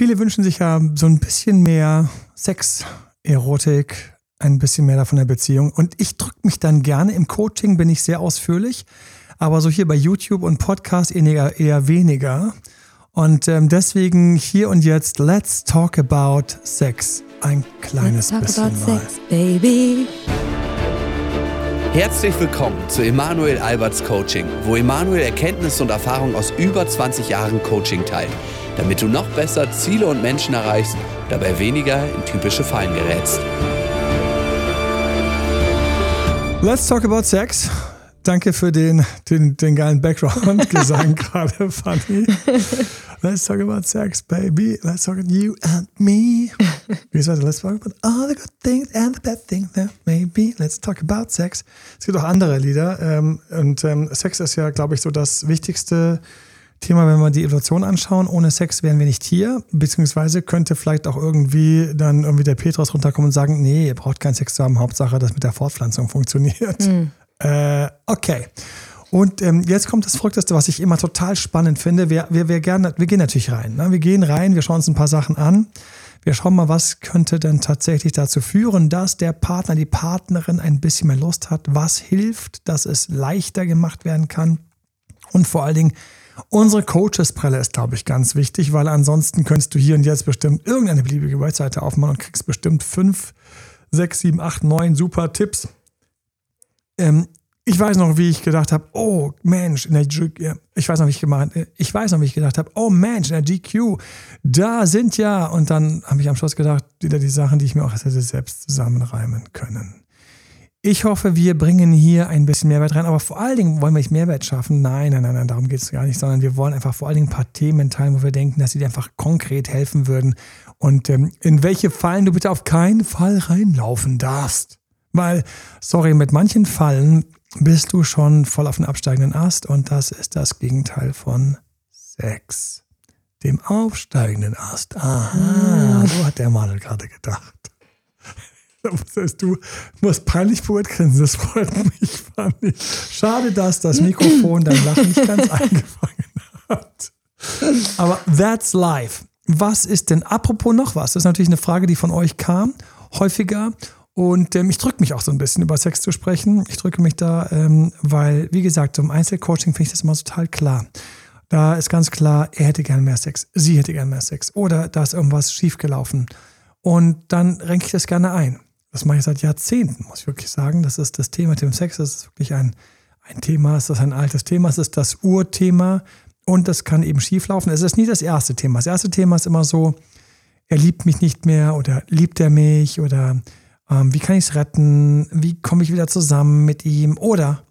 Viele wünschen sich ja so ein bisschen mehr Sex, Erotik, ein bisschen mehr davon in der Beziehung. Und ich drücke mich dann gerne. Im Coaching bin ich sehr ausführlich, aber so hier bei YouTube und Podcast eher, eher weniger. Und ähm, deswegen hier und jetzt, let's talk about Sex. Ein kleines let's talk bisschen about mal. Sex, baby. Herzlich willkommen zu Emanuel Alberts Coaching, wo Emanuel Erkenntnisse und Erfahrung aus über 20 Jahren Coaching teilt, damit du noch besser Ziele und Menschen erreichst, dabei weniger in typische Fallen gerätst. Let's talk about sex. Danke für den, den, den geilen Background-Gesang gerade, Fanny. Let's talk about sex, baby. Let's talk about you and me. Wie ist weiter? Let's talk about all the good things and the bad things that maybe. Let's talk about sex. Es gibt auch andere Lieder. Ähm, und ähm, Sex ist ja, glaube ich, so das wichtigste Thema, wenn wir die Evolution anschauen. Ohne Sex wären wir nicht hier. Beziehungsweise könnte vielleicht auch irgendwie dann irgendwie der Petrus runterkommen und sagen, nee, ihr braucht keinen Sex zu haben. Hauptsache, dass mit der Fortpflanzung funktioniert. Mhm. Äh, okay. Und ähm, jetzt kommt das Verrückteste, was ich immer total spannend finde. Wir, wir, wir, gerne, wir gehen natürlich rein. Ne? Wir gehen rein, wir schauen uns ein paar Sachen an. Wir schauen mal, was könnte denn tatsächlich dazu führen, dass der Partner, die Partnerin ein bisschen mehr Lust hat. Was hilft, dass es leichter gemacht werden kann. Und vor allen Dingen, unsere Coaches-Brille ist, glaube ich, ganz wichtig, weil ansonsten könntest du hier und jetzt bestimmt irgendeine beliebige Webseite aufmachen und kriegst bestimmt fünf, sechs, sieben, acht, neun super Tipps ähm, ich weiß noch, wie ich gedacht habe, oh Mensch, in der GQ, ich weiß noch, wie ich gemeint, äh, ich weiß noch, wie ich gedacht habe, oh Mensch, in der GQ, da sind ja, und dann habe ich am Schluss gedacht, wieder die Sachen, die ich mir auch hätte selbst zusammenreimen können. Ich hoffe, wir bringen hier ein bisschen Mehrwert rein, aber vor allen Dingen wollen wir nicht Mehrwert schaffen. Nein, nein, nein, nein darum geht es gar nicht, sondern wir wollen einfach vor allen Dingen ein paar Themen teilen, wo wir denken, dass sie dir einfach konkret helfen würden und ähm, in welche Fallen du bitte auf keinen Fall reinlaufen darfst. Weil, sorry, mit manchen Fallen bist du schon voll auf den absteigenden Ast und das ist das Gegenteil von Sex. Dem aufsteigenden Ast. Aha, so hat der Mann gerade gedacht. Das heißt, du musst peinlich grinsen, das freut mich, Fanny. Schade, dass das Mikrofon dein Lachen nicht ganz eingefangen hat. Aber that's life. Was ist denn, apropos noch was, das ist natürlich eine Frage, die von euch kam, häufiger. Und ähm, ich drücke mich auch so ein bisschen über Sex zu sprechen. Ich drücke mich da, ähm, weil, wie gesagt, im Einzelcoaching finde ich das immer total klar. Da ist ganz klar, er hätte gern mehr Sex, sie hätte gern mehr Sex oder da ist irgendwas schiefgelaufen. Und dann renke ich das gerne ein. Das mache ich seit Jahrzehnten, muss ich wirklich sagen. Das ist das Thema mit dem Sex. Das ist wirklich ein, ein Thema, es ist ein altes Thema, es ist das Urthema und das kann eben schieflaufen. Es ist nie das erste Thema. Das erste Thema ist immer so, er liebt mich nicht mehr oder liebt er mich oder ähm, wie kann ich es retten? Wie komme ich wieder zusammen mit ihm? Oder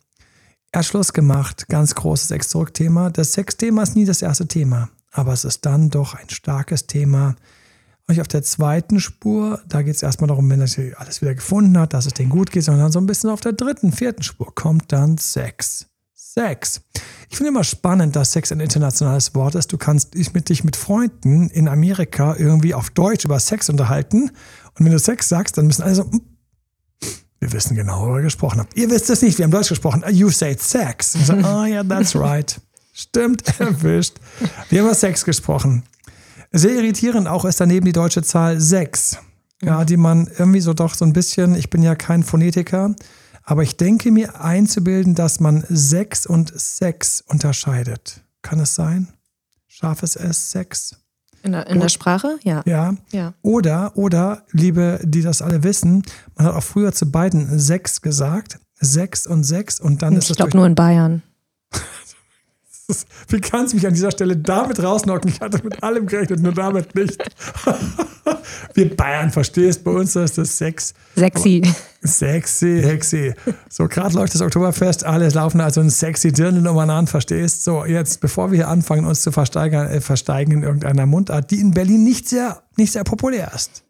er hat Schluss gemacht, ganz großes Sex-Zurück-Thema. Das Sex-Thema ist nie das erste Thema, aber es ist dann doch ein starkes Thema. Und auf der zweiten Spur, da geht es erstmal darum, wenn er alles wieder gefunden hat, dass es denen gut geht, sondern so ein bisschen auf der dritten, vierten Spur kommt dann Sex. Sex. Ich finde immer spannend, dass Sex ein internationales Wort ist. Du kannst dich mit, dich mit Freunden in Amerika irgendwie auf Deutsch über Sex unterhalten und wenn du Sex sagst, dann müssen alle so, hm, wir wissen genau, worüber ihr gesprochen habt. Ihr wisst es nicht, wir haben Deutsch gesprochen. You said Sex. Und so, oh ja, yeah, that's right. Stimmt, erwischt. Wir haben über Sex gesprochen. Sehr irritierend auch ist daneben die deutsche Zahl 6. Ja, die man irgendwie so doch so ein bisschen, ich bin ja kein Phonetiker, aber ich denke mir einzubilden, dass man 6 und 6 unterscheidet. Kann es sein? Scharfes S, 6. In der, in der Sprache, ja. ja. Ja. Oder, oder, liebe, die das alle wissen, man hat auch früher zu beiden sechs gesagt. Sechs und sechs und dann ich ist es. Ich glaube nur in Bayern. Wie kannst du mich an dieser Stelle damit rausnocken? Ich hatte mit allem gerechnet, nur damit nicht. Wir Bayern, verstehst, bei uns ist das Sex. Sexy. Sexy, sexy. So, gerade läuft das Oktoberfest, alles laufen also ein sexy Dirndl umeinander, verstehst? So, jetzt, bevor wir hier anfangen, uns zu versteigern, äh, versteigen in irgendeiner Mundart, die in Berlin nicht sehr, nicht sehr populär ist.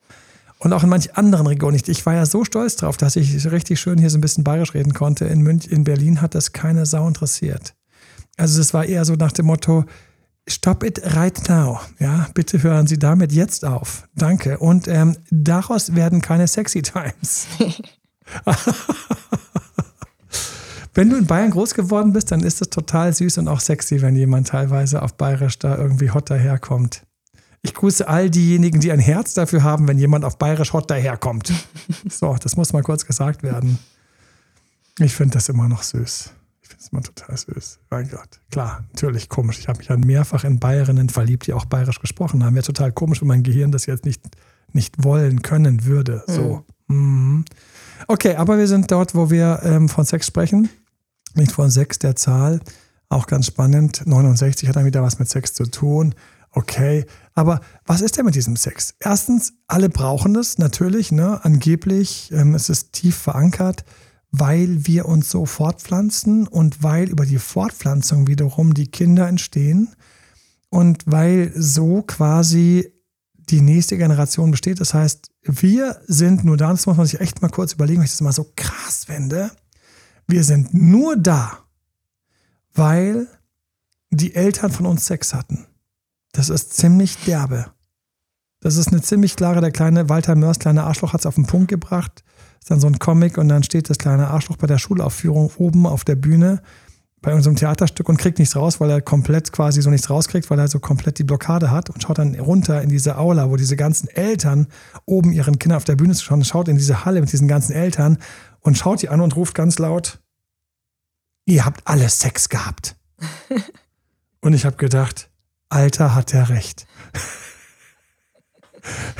Und auch in manchen anderen Regionen nicht. Ich war ja so stolz drauf, dass ich richtig schön hier so ein bisschen bayerisch reden konnte. In, Münch, in Berlin hat das keine Sau interessiert. Also das war eher so nach dem Motto, Stop it right now. Ja, bitte hören Sie damit jetzt auf. Danke. Und ähm, daraus werden keine sexy Times. wenn du in Bayern groß geworden bist, dann ist es total süß und auch sexy, wenn jemand teilweise auf Bayerisch da irgendwie hot daherkommt. Ich grüße all diejenigen, die ein Herz dafür haben, wenn jemand auf bayerisch Hot daherkommt. So, das muss mal kurz gesagt werden. Ich finde das immer noch süß. Ich finde es immer total süß. Mein Gott. Klar, natürlich komisch. Ich habe mich ja mehrfach in Bayerinnen verliebt, die auch bayerisch gesprochen haben. Wäre total komisch, wenn mein Gehirn das jetzt nicht, nicht wollen können würde. So. Mhm. Okay, aber wir sind dort, wo wir ähm, von Sex sprechen. Nicht von Sex der Zahl. Auch ganz spannend. 69 hat dann wieder was mit Sex zu tun. Okay, aber was ist denn mit diesem Sex? Erstens, alle brauchen es natürlich, ne? angeblich. Ähm, es ist tief verankert, weil wir uns so fortpflanzen und weil über die Fortpflanzung wiederum die Kinder entstehen und weil so quasi die nächste Generation besteht. Das heißt, wir sind nur da, das muss man sich echt mal kurz überlegen, weil ich das mal so krass finde. Wir sind nur da, weil die Eltern von uns Sex hatten. Das ist ziemlich derbe. Das ist eine ziemlich klare, der kleine Walter Mörs, kleine Arschloch, hat es auf den Punkt gebracht. Ist dann so ein Comic und dann steht das kleine Arschloch bei der Schulaufführung oben auf der Bühne bei unserem Theaterstück und kriegt nichts raus, weil er komplett quasi so nichts rauskriegt, weil er so komplett die Blockade hat und schaut dann runter in diese Aula, wo diese ganzen Eltern oben ihren Kindern auf der Bühne zu schauen, schaut in diese Halle mit diesen ganzen Eltern und schaut die an und ruft ganz laut, ihr habt alle Sex gehabt. und ich habe gedacht, Alter hat er recht.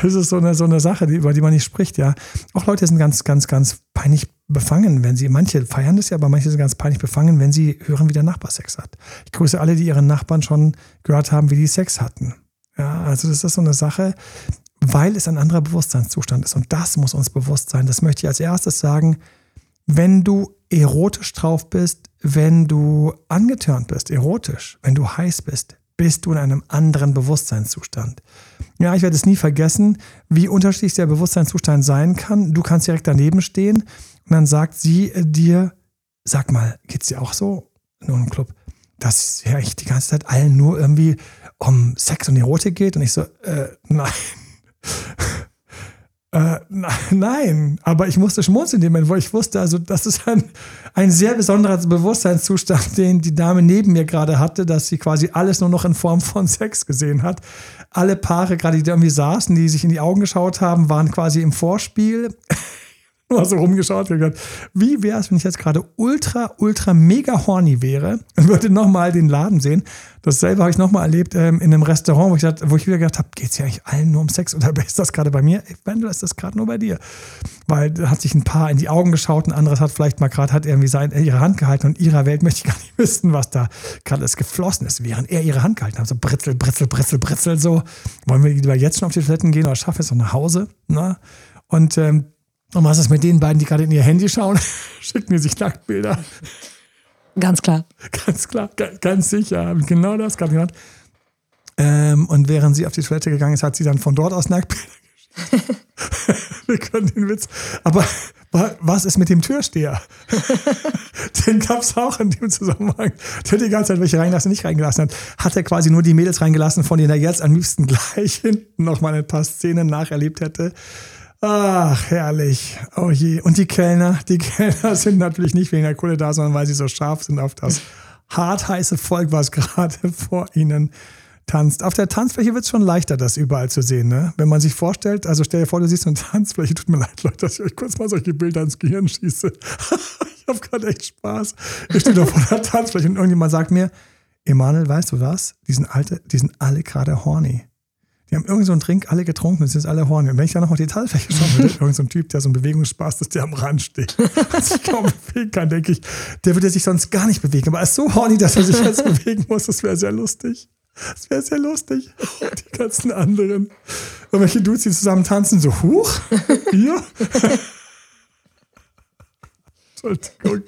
Das ist so eine, so eine Sache, die, über die man nicht spricht, ja. Auch Leute sind ganz, ganz, ganz peinlich befangen, wenn sie, manche feiern das ja, aber manche sind ganz peinlich befangen, wenn sie hören, wie der Nachbar Sex hat. Ich grüße alle, die ihren Nachbarn schon gehört haben, wie die Sex hatten. Ja, also das ist so eine Sache, weil es ein anderer Bewusstseinszustand ist. Und das muss uns bewusst sein. Das möchte ich als erstes sagen. Wenn du erotisch drauf bist, wenn du angetörnt bist, erotisch, wenn du heiß bist, bist du in einem anderen Bewusstseinszustand. Ja, ich werde es nie vergessen, wie unterschiedlich der Bewusstseinszustand sein kann. Du kannst direkt daneben stehen und dann sagt sie dir, sag mal, geht's dir auch so? Nur im Club, dass ja ich die ganze Zeit allen nur irgendwie um Sex und Erotik geht und ich so, äh, nein. Äh, nein, aber ich musste schmunzeln in dem Moment, wo ich wusste, also das ist ein, ein sehr besonderer Bewusstseinszustand, den die Dame neben mir gerade hatte, dass sie quasi alles nur noch in Form von Sex gesehen hat. Alle Paare, gerade die da irgendwie saßen, die sich in die Augen geschaut haben, waren quasi im Vorspiel mal so rumgeschaut und gedacht, wie wäre es, wenn ich jetzt gerade ultra, ultra mega horny wäre und würde nochmal den Laden sehen. Dasselbe habe ich nochmal erlebt ähm, in einem Restaurant, wo ich, wo ich wieder gedacht habe, geht es ja eigentlich allen nur um Sex oder ist das gerade bei mir? Wendel, ist das gerade nur bei dir? Weil da hat sich ein Paar in die Augen geschaut, ein anderes hat vielleicht mal gerade, hat irgendwie sein, ihre Hand gehalten und ihrer Welt möchte ich gar nicht wissen, was da gerade alles geflossen ist, während er ihre Hand gehalten hat. So britzel, britzel, britzel, britzel, so. Wollen wir lieber jetzt schon auf die Toiletten gehen oder schaffen wir es noch nach Hause? Ne? Und ähm, und was ist mit den beiden, die gerade in ihr Handy schauen? Schicken die sich Nacktbilder. Ganz klar. Ganz klar, ganz sicher. Genau das gerade genannt. Ähm, und während sie auf die Toilette gegangen ist, hat sie dann von dort aus Nacktbilder geschickt. Wir können den Witz. Aber was ist mit dem Türsteher? den gab es auch in dem Zusammenhang. Der die ganze Zeit welche reingelassen, nicht reingelassen hat. Hat er quasi nur die Mädels reingelassen, von denen er jetzt am liebsten gleich hinten nochmal ein paar Szenen nacherlebt hätte. Ach, herrlich. Oh je. Und die Kellner, die Kellner sind natürlich nicht wegen der Kohle da, sondern weil sie so scharf sind auf das hart heiße Volk, was gerade vor ihnen tanzt. Auf der Tanzfläche wird es schon leichter, das überall zu sehen. Ne? Wenn man sich vorstellt, also stell dir vor, du siehst eine Tanzfläche, tut mir leid, Leute, dass ich euch kurz mal solche Bilder ins Gehirn schieße. ich habe gerade echt Spaß. Ich stehe da vor der Tanzfläche und irgendjemand sagt mir, Emanuel, weißt du was? Die sind, alte, die sind alle gerade horny. Die haben irgendeinen so einen Trink alle getrunken und sind alle horny. Und wenn ich dann noch mal die Talfläche schaue, würde irgendein so Typ, der so einen Bewegungsspaß ist, der am Rand steht und sich kaum bewegen kann, denke ich, der würde sich sonst gar nicht bewegen. Aber er ist so horny, dass er sich jetzt bewegen muss. Das wäre sehr lustig. Das wäre sehr lustig. Die ganzen anderen. Irgendwelche Dudes, die zusammen tanzen, so, huch, hier. Entschuldigung.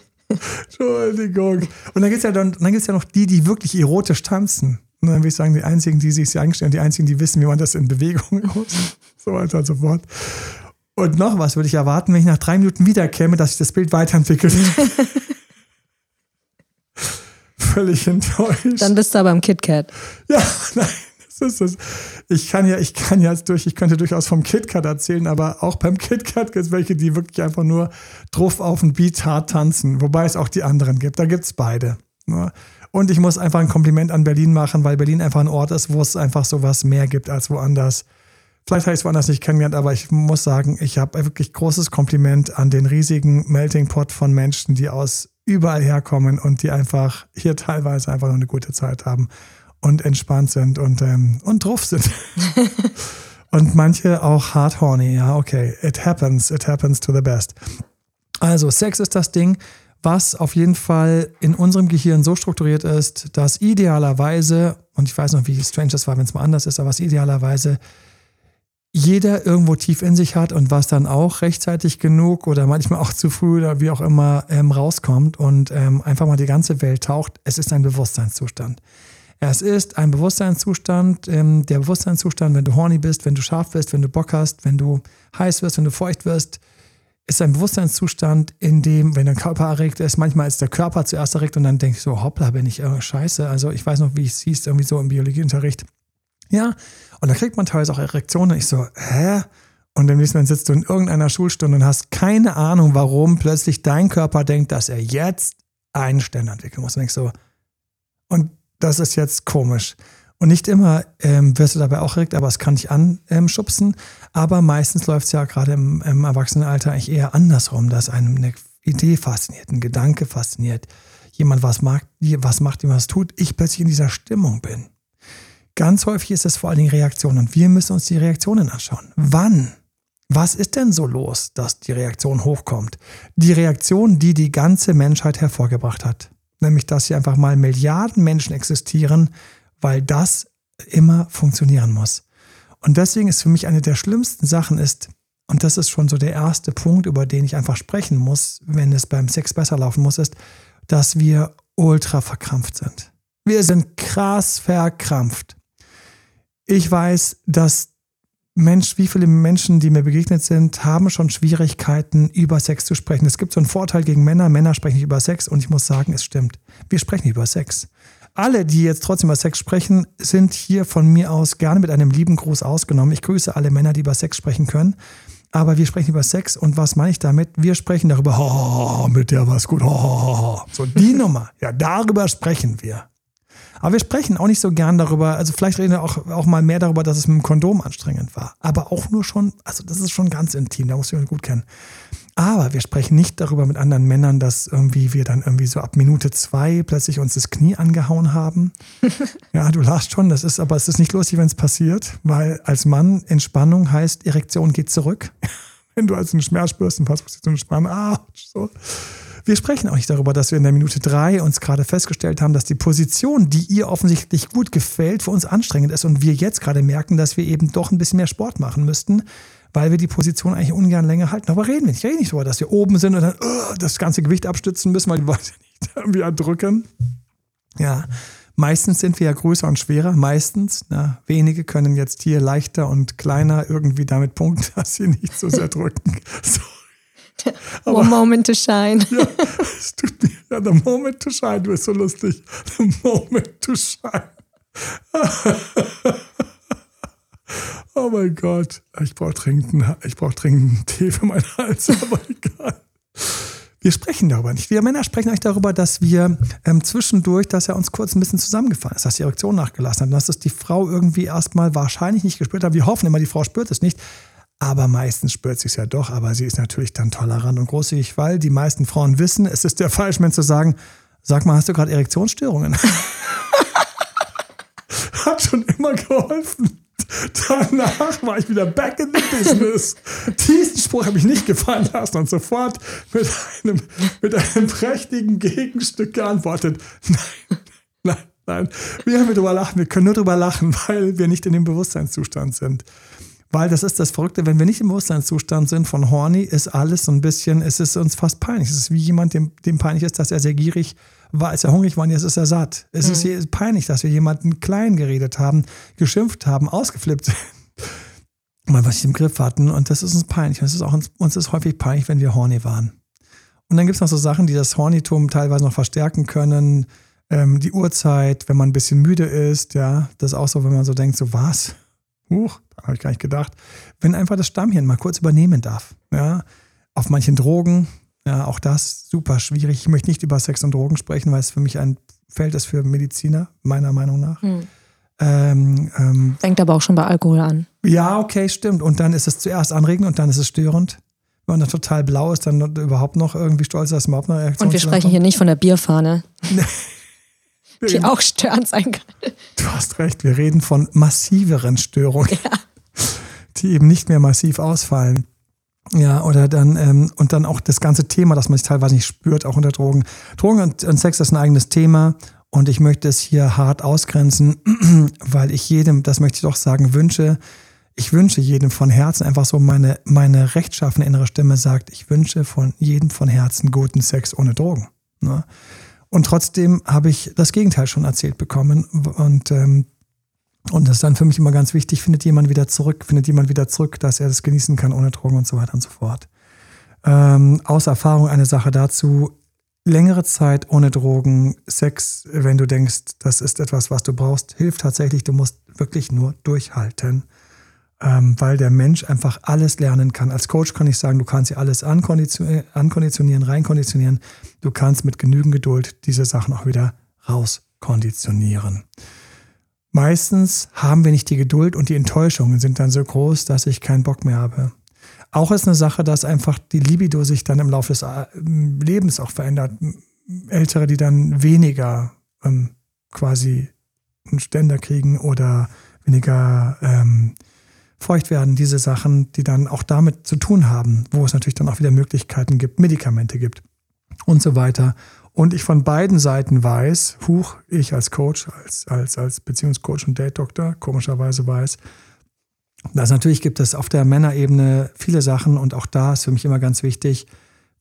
Entschuldigung. Und dann gibt es ja, dann, dann gibt's ja noch die, die wirklich erotisch tanzen. Und dann würde ich sagen, die einzigen, die sich eingestellen, die einzigen, die wissen, wie man das in Bewegung aus, so weiter und so fort. Und noch was würde ich erwarten, wenn ich nach drei Minuten wiederkäme, dass sich das Bild weiterentwickelt. Völlig enttäuscht. Dann bist du aber im KitKat. Ja, nein, das ist es. Ich kann ja, ich kann ja durch, ich könnte durchaus vom KitKat erzählen, aber auch beim KitKat gibt es welche, die wirklich einfach nur drauf auf den Beat hart tanzen, wobei es auch die anderen gibt. Da gibt es beide. Ne? Und ich muss einfach ein Kompliment an Berlin machen, weil Berlin einfach ein Ort ist, wo es einfach sowas mehr gibt als woanders. Vielleicht habe ich es woanders nicht kennengelernt, aber ich muss sagen, ich habe wirklich großes Kompliment an den riesigen Melting Pot von Menschen, die aus überall herkommen und die einfach hier teilweise einfach nur eine gute Zeit haben und entspannt sind und, ähm, und drauf sind. und manche auch hard horny. Ja, okay. It happens. It happens to the best. Also, Sex ist das Ding, was auf jeden Fall in unserem Gehirn so strukturiert ist, dass idealerweise, und ich weiß noch, wie strange das war, wenn es mal anders ist, aber was idealerweise jeder irgendwo tief in sich hat und was dann auch rechtzeitig genug oder manchmal auch zu früh oder wie auch immer ähm, rauskommt und ähm, einfach mal die ganze Welt taucht. Es ist ein Bewusstseinszustand. Es ist ein Bewusstseinszustand, ähm, der Bewusstseinszustand, wenn du horny bist, wenn du scharf bist, wenn du Bock hast, wenn du heiß wirst, wenn du feucht wirst, ist ein Bewusstseinszustand, in dem, wenn dein Körper erregt ist, manchmal ist der Körper zuerst erregt und dann denkst du so, hoppla, bin ich äh, scheiße. Also ich weiß noch, wie es hieß, irgendwie so im Biologieunterricht. Ja, und da kriegt man teilweise auch Erektionen. Ich so, hä? Und im nächsten Mal sitzt du in irgendeiner Schulstunde und hast keine Ahnung, warum plötzlich dein Körper denkt, dass er jetzt einen Ständer entwickeln muss. Und ich so, und das ist jetzt komisch. Und nicht immer ähm, wirst du dabei auch erregt, aber es kann dich anschubsen. Ähm, aber meistens läuft es ja gerade im, im Erwachsenenalter eigentlich eher andersrum, dass einem eine Idee fasziniert, ein Gedanke fasziniert, jemand was, mag, was macht, jemand was tut, ich plötzlich in dieser Stimmung bin. Ganz häufig ist es vor allen Dingen Reaktionen und wir müssen uns die Reaktionen anschauen. Wann? Was ist denn so los, dass die Reaktion hochkommt? Die Reaktion, die die ganze Menschheit hervorgebracht hat. Nämlich, dass hier einfach mal Milliarden Menschen existieren, weil das immer funktionieren muss. Und deswegen ist für mich eine der schlimmsten Sachen ist, und das ist schon so der erste Punkt, über den ich einfach sprechen muss, wenn es beim Sex besser laufen muss, ist, dass wir ultra verkrampft sind. Wir sind krass verkrampft. Ich weiß, dass Mensch, wie viele Menschen, die mir begegnet sind, haben schon Schwierigkeiten, über Sex zu sprechen. Es gibt so einen Vorteil gegen Männer. Männer sprechen nicht über Sex und ich muss sagen, es stimmt. Wir sprechen über Sex. Alle, die jetzt trotzdem über Sex sprechen, sind hier von mir aus gerne mit einem lieben Gruß ausgenommen. Ich grüße alle Männer, die über Sex sprechen können. Aber wir sprechen über Sex und was meine ich damit? Wir sprechen darüber, oh, mit der war es gut. Oh, so die Nummer. Ja, darüber sprechen wir. Aber wir sprechen auch nicht so gern darüber, also vielleicht reden wir auch, auch mal mehr darüber, dass es mit dem Kondom anstrengend war. Aber auch nur schon, also das ist schon ganz intim, da muss ich gut kennen. Aber wir sprechen nicht darüber mit anderen Männern, dass irgendwie wir dann irgendwie so ab Minute zwei plötzlich uns das Knie angehauen haben. ja, du lachst schon, das ist, aber es ist nicht lustig, wenn es passiert, weil als Mann Entspannung heißt, Erektion geht zurück. wenn du als einen Schmerz spürst und versuchst zu entspannen, ah, so. Wir sprechen auch nicht darüber, dass wir in der Minute drei uns gerade festgestellt haben, dass die Position, die ihr offensichtlich gut gefällt, für uns anstrengend ist und wir jetzt gerade merken, dass wir eben doch ein bisschen mehr Sport machen müssten, weil wir die Position eigentlich ungern länger halten. Aber reden wir nicht. Ich rede nicht darüber, dass wir oben sind und dann uh, das ganze Gewicht abstützen müssen, weil die Leute nicht irgendwie erdrücken. Ja, meistens sind wir ja größer und schwerer. Meistens. Na, wenige können jetzt hier leichter und kleiner irgendwie damit punkten, dass sie nicht so sehr drücken. So. Aber, One moment to shine. Ja, es tut mir, ja, the moment to shine, du bist so lustig. The moment to shine. Oh mein Gott, ich brauche dringend, ich brauch dringend einen Tee für meinen Hals, aber egal. Wir sprechen darüber nicht. Wir Männer sprechen euch darüber, dass wir ähm, zwischendurch, dass er uns kurz ein bisschen zusammengefallen ist, dass die Erektion nachgelassen hat, dass es die Frau irgendwie erstmal wahrscheinlich nicht gespürt hat. Wir hoffen immer, die Frau spürt es nicht. Aber meistens spürt sie es ja doch, aber sie ist natürlich dann tolerant und großzügig, weil die meisten Frauen wissen, es ist der falsche Mensch zu sagen, sag mal, hast du gerade Erektionsstörungen? Hat schon immer geholfen. Danach war ich wieder back in the business. Diesen Spruch habe ich nicht gefallen lassen und sofort mit einem, mit einem prächtigen Gegenstück geantwortet. Nein, nein, nein. Wir haben drüber lachen. Wir können nur drüber lachen, weil wir nicht in dem Bewusstseinszustand sind. Weil das ist das Verrückte, wenn wir nicht im Bewusstseinszustand sind von Horny, ist alles so ein bisschen, es ist uns fast peinlich. Es ist wie jemand, dem, dem peinlich ist, dass er sehr gierig war, als er hungrig und jetzt ist er satt. Es mhm. ist peinlich, dass wir jemanden klein geredet haben, geschimpft haben, ausgeflippt sind. Mal was ich im Griff hatten und das ist uns peinlich. Und es ist auch uns, uns ist häufig peinlich, wenn wir horny waren. Und dann gibt es noch so Sachen, die das Hornitum teilweise noch verstärken können. Ähm, die Uhrzeit, wenn man ein bisschen müde ist, ja, das ist auch so, wenn man so denkt, so was? Huch, habe ich gar nicht gedacht. Wenn einfach das Stammhirn mal kurz übernehmen darf. Ja, auf manchen Drogen, ja, auch das super schwierig. Ich möchte nicht über Sex und Drogen sprechen, weil es für mich ein Feld ist für Mediziner, meiner Meinung nach. Ähm, ähm, Fängt aber auch schon bei Alkohol an. ja, okay, stimmt. Und dann ist es zuerst anregend und dann ist es störend. Wenn man dann total blau ist, dann überhaupt noch irgendwie stolz, dass man überhaupt noch Reaktion Und wir sprechen hier nicht von der Bierfahne, die auch störend sein kann. Du hast recht, wir reden von massiveren Störungen, die eben nicht mehr massiv ausfallen. Ja, oder dann, ähm, und dann auch das ganze Thema, das man sich teilweise nicht spürt, auch unter Drogen. Drogen und, und Sex ist ein eigenes Thema und ich möchte es hier hart ausgrenzen, weil ich jedem, das möchte ich doch sagen, wünsche, ich wünsche jedem von Herzen einfach so meine, meine rechtschaffene innere Stimme sagt, ich wünsche von jedem von Herzen guten Sex ohne Drogen. Ne? Und trotzdem habe ich das Gegenteil schon erzählt bekommen und ähm, und das ist dann für mich immer ganz wichtig, findet jemand wieder zurück, findet jemand wieder zurück, dass er das genießen kann ohne Drogen und so weiter und so fort. Ähm, aus Erfahrung eine Sache dazu, längere Zeit ohne Drogen, Sex, wenn du denkst, das ist etwas, was du brauchst, hilft tatsächlich, du musst wirklich nur durchhalten, ähm, weil der Mensch einfach alles lernen kann. Als Coach kann ich sagen, du kannst ja alles ankonditionieren, ankonditionieren reinkonditionieren, du kannst mit genügend Geduld diese Sachen auch wieder rauskonditionieren. Meistens haben wir nicht die Geduld und die Enttäuschungen sind dann so groß, dass ich keinen Bock mehr habe. Auch ist eine Sache, dass einfach die Libido sich dann im Laufe des äh, Lebens auch verändert. Ältere, die dann weniger ähm, quasi einen Ständer kriegen oder weniger ähm, feucht werden, diese Sachen, die dann auch damit zu tun haben, wo es natürlich dann auch wieder Möglichkeiten gibt, Medikamente gibt und so weiter. Und ich von beiden Seiten weiß, huch, ich als Coach, als, als, als Beziehungscoach und Date-Doktor, komischerweise weiß, dass natürlich gibt es auf der Männerebene viele Sachen und auch da ist für mich immer ganz wichtig,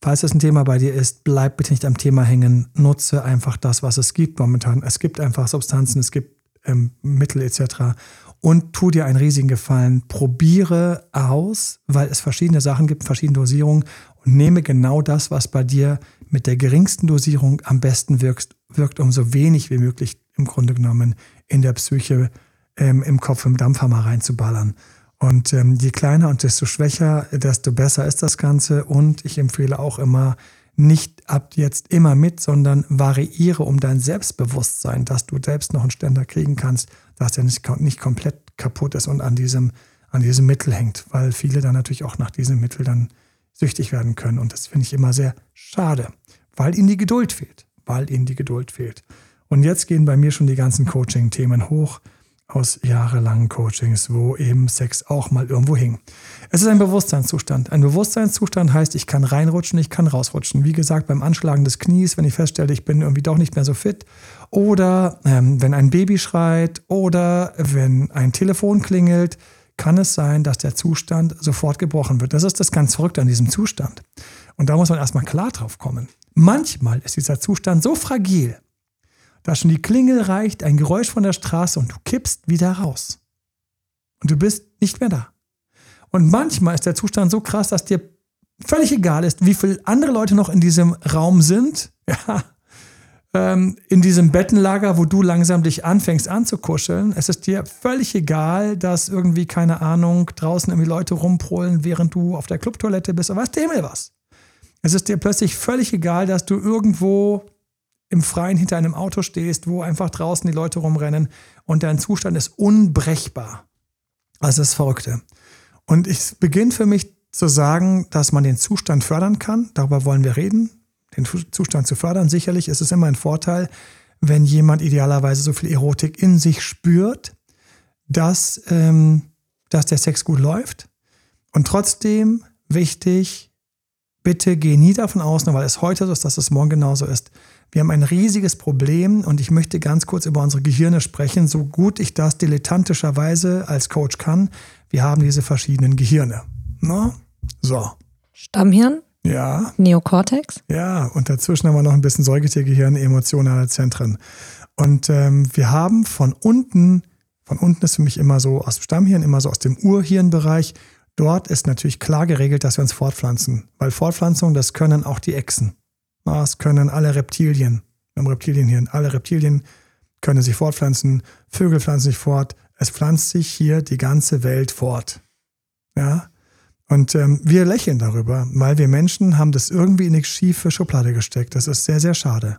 falls das ein Thema bei dir ist, bleib bitte nicht am Thema hängen, nutze einfach das, was es gibt momentan. Es gibt einfach Substanzen, es gibt ähm, Mittel etc. Und tu dir einen riesigen Gefallen, probiere aus, weil es verschiedene Sachen gibt, verschiedene Dosierungen und nehme genau das, was bei dir mit der geringsten Dosierung am besten wirkt, wirkt um so wenig wie möglich im Grunde genommen in der Psyche, ähm, im Kopf, im Dampfhammer reinzuballern. Und ähm, je kleiner und desto schwächer, desto besser ist das Ganze. Und ich empfehle auch immer, nicht ab jetzt immer mit, sondern variiere um dein Selbstbewusstsein, dass du selbst noch einen Ständer kriegen kannst, dass der nicht, nicht komplett kaputt ist und an diesem, an diesem Mittel hängt, weil viele dann natürlich auch nach diesem Mittel dann süchtig werden können. Und das finde ich immer sehr schade, weil ihnen die Geduld fehlt, weil ihnen die Geduld fehlt. Und jetzt gehen bei mir schon die ganzen Coaching-Themen hoch aus jahrelangen Coachings, wo eben Sex auch mal irgendwo hing. Es ist ein Bewusstseinszustand. Ein Bewusstseinszustand heißt, ich kann reinrutschen, ich kann rausrutschen. Wie gesagt, beim Anschlagen des Knies, wenn ich feststelle, ich bin irgendwie doch nicht mehr so fit. Oder ähm, wenn ein Baby schreit oder wenn ein Telefon klingelt, kann es sein, dass der Zustand sofort gebrochen wird. Das ist das ganz Verrückte an diesem Zustand. Und da muss man erstmal klar drauf kommen. Manchmal ist dieser Zustand so fragil, dass schon die Klingel reicht, ein Geräusch von der Straße und du kippst wieder raus. Und du bist nicht mehr da. Und manchmal ist der Zustand so krass, dass dir völlig egal ist, wie viele andere Leute noch in diesem Raum sind. Ja, ähm, in diesem Bettenlager, wo du langsam dich anfängst anzukuscheln. Es ist dir völlig egal, dass irgendwie, keine Ahnung, draußen irgendwie Leute rumprohlen, während du auf der Clubtoilette bist. Weißt du Himmel was? Es ist dir plötzlich völlig egal, dass du irgendwo im Freien hinter einem Auto stehst, wo einfach draußen die Leute rumrennen und dein Zustand ist unbrechbar. Also das Verrückte. Und es beginnt für mich zu sagen, dass man den Zustand fördern kann. Darüber wollen wir reden, den Zustand zu fördern. Sicherlich ist es immer ein Vorteil, wenn jemand idealerweise so viel Erotik in sich spürt, dass, ähm, dass der Sex gut läuft. Und trotzdem wichtig, bitte geh nie davon aus, nur weil es heute so ist, dass es morgen genauso ist. Wir haben ein riesiges Problem und ich möchte ganz kurz über unsere Gehirne sprechen, so gut ich das dilettantischerweise als Coach kann. Wir haben diese verschiedenen Gehirne. Na? So. Stammhirn, Ja, Neokortex. ja, und dazwischen haben wir noch ein bisschen Säugetiergehirn, emotionale Zentren. Und ähm, wir haben von unten, von unten ist für mich immer so aus dem Stammhirn, immer so aus dem Urhirnbereich. Dort ist natürlich klar geregelt, dass wir uns fortpflanzen. Weil Fortpflanzung, das können auch die Echsen. Das können alle Reptilien. Im Reptilienhirn. Alle Reptilien können sich fortpflanzen. Vögel pflanzen sich fort. Es pflanzt sich hier die ganze Welt fort. Ja. Und ähm, wir lächeln darüber, weil wir Menschen haben das irgendwie in die schiefe Schublade gesteckt. Das ist sehr, sehr schade.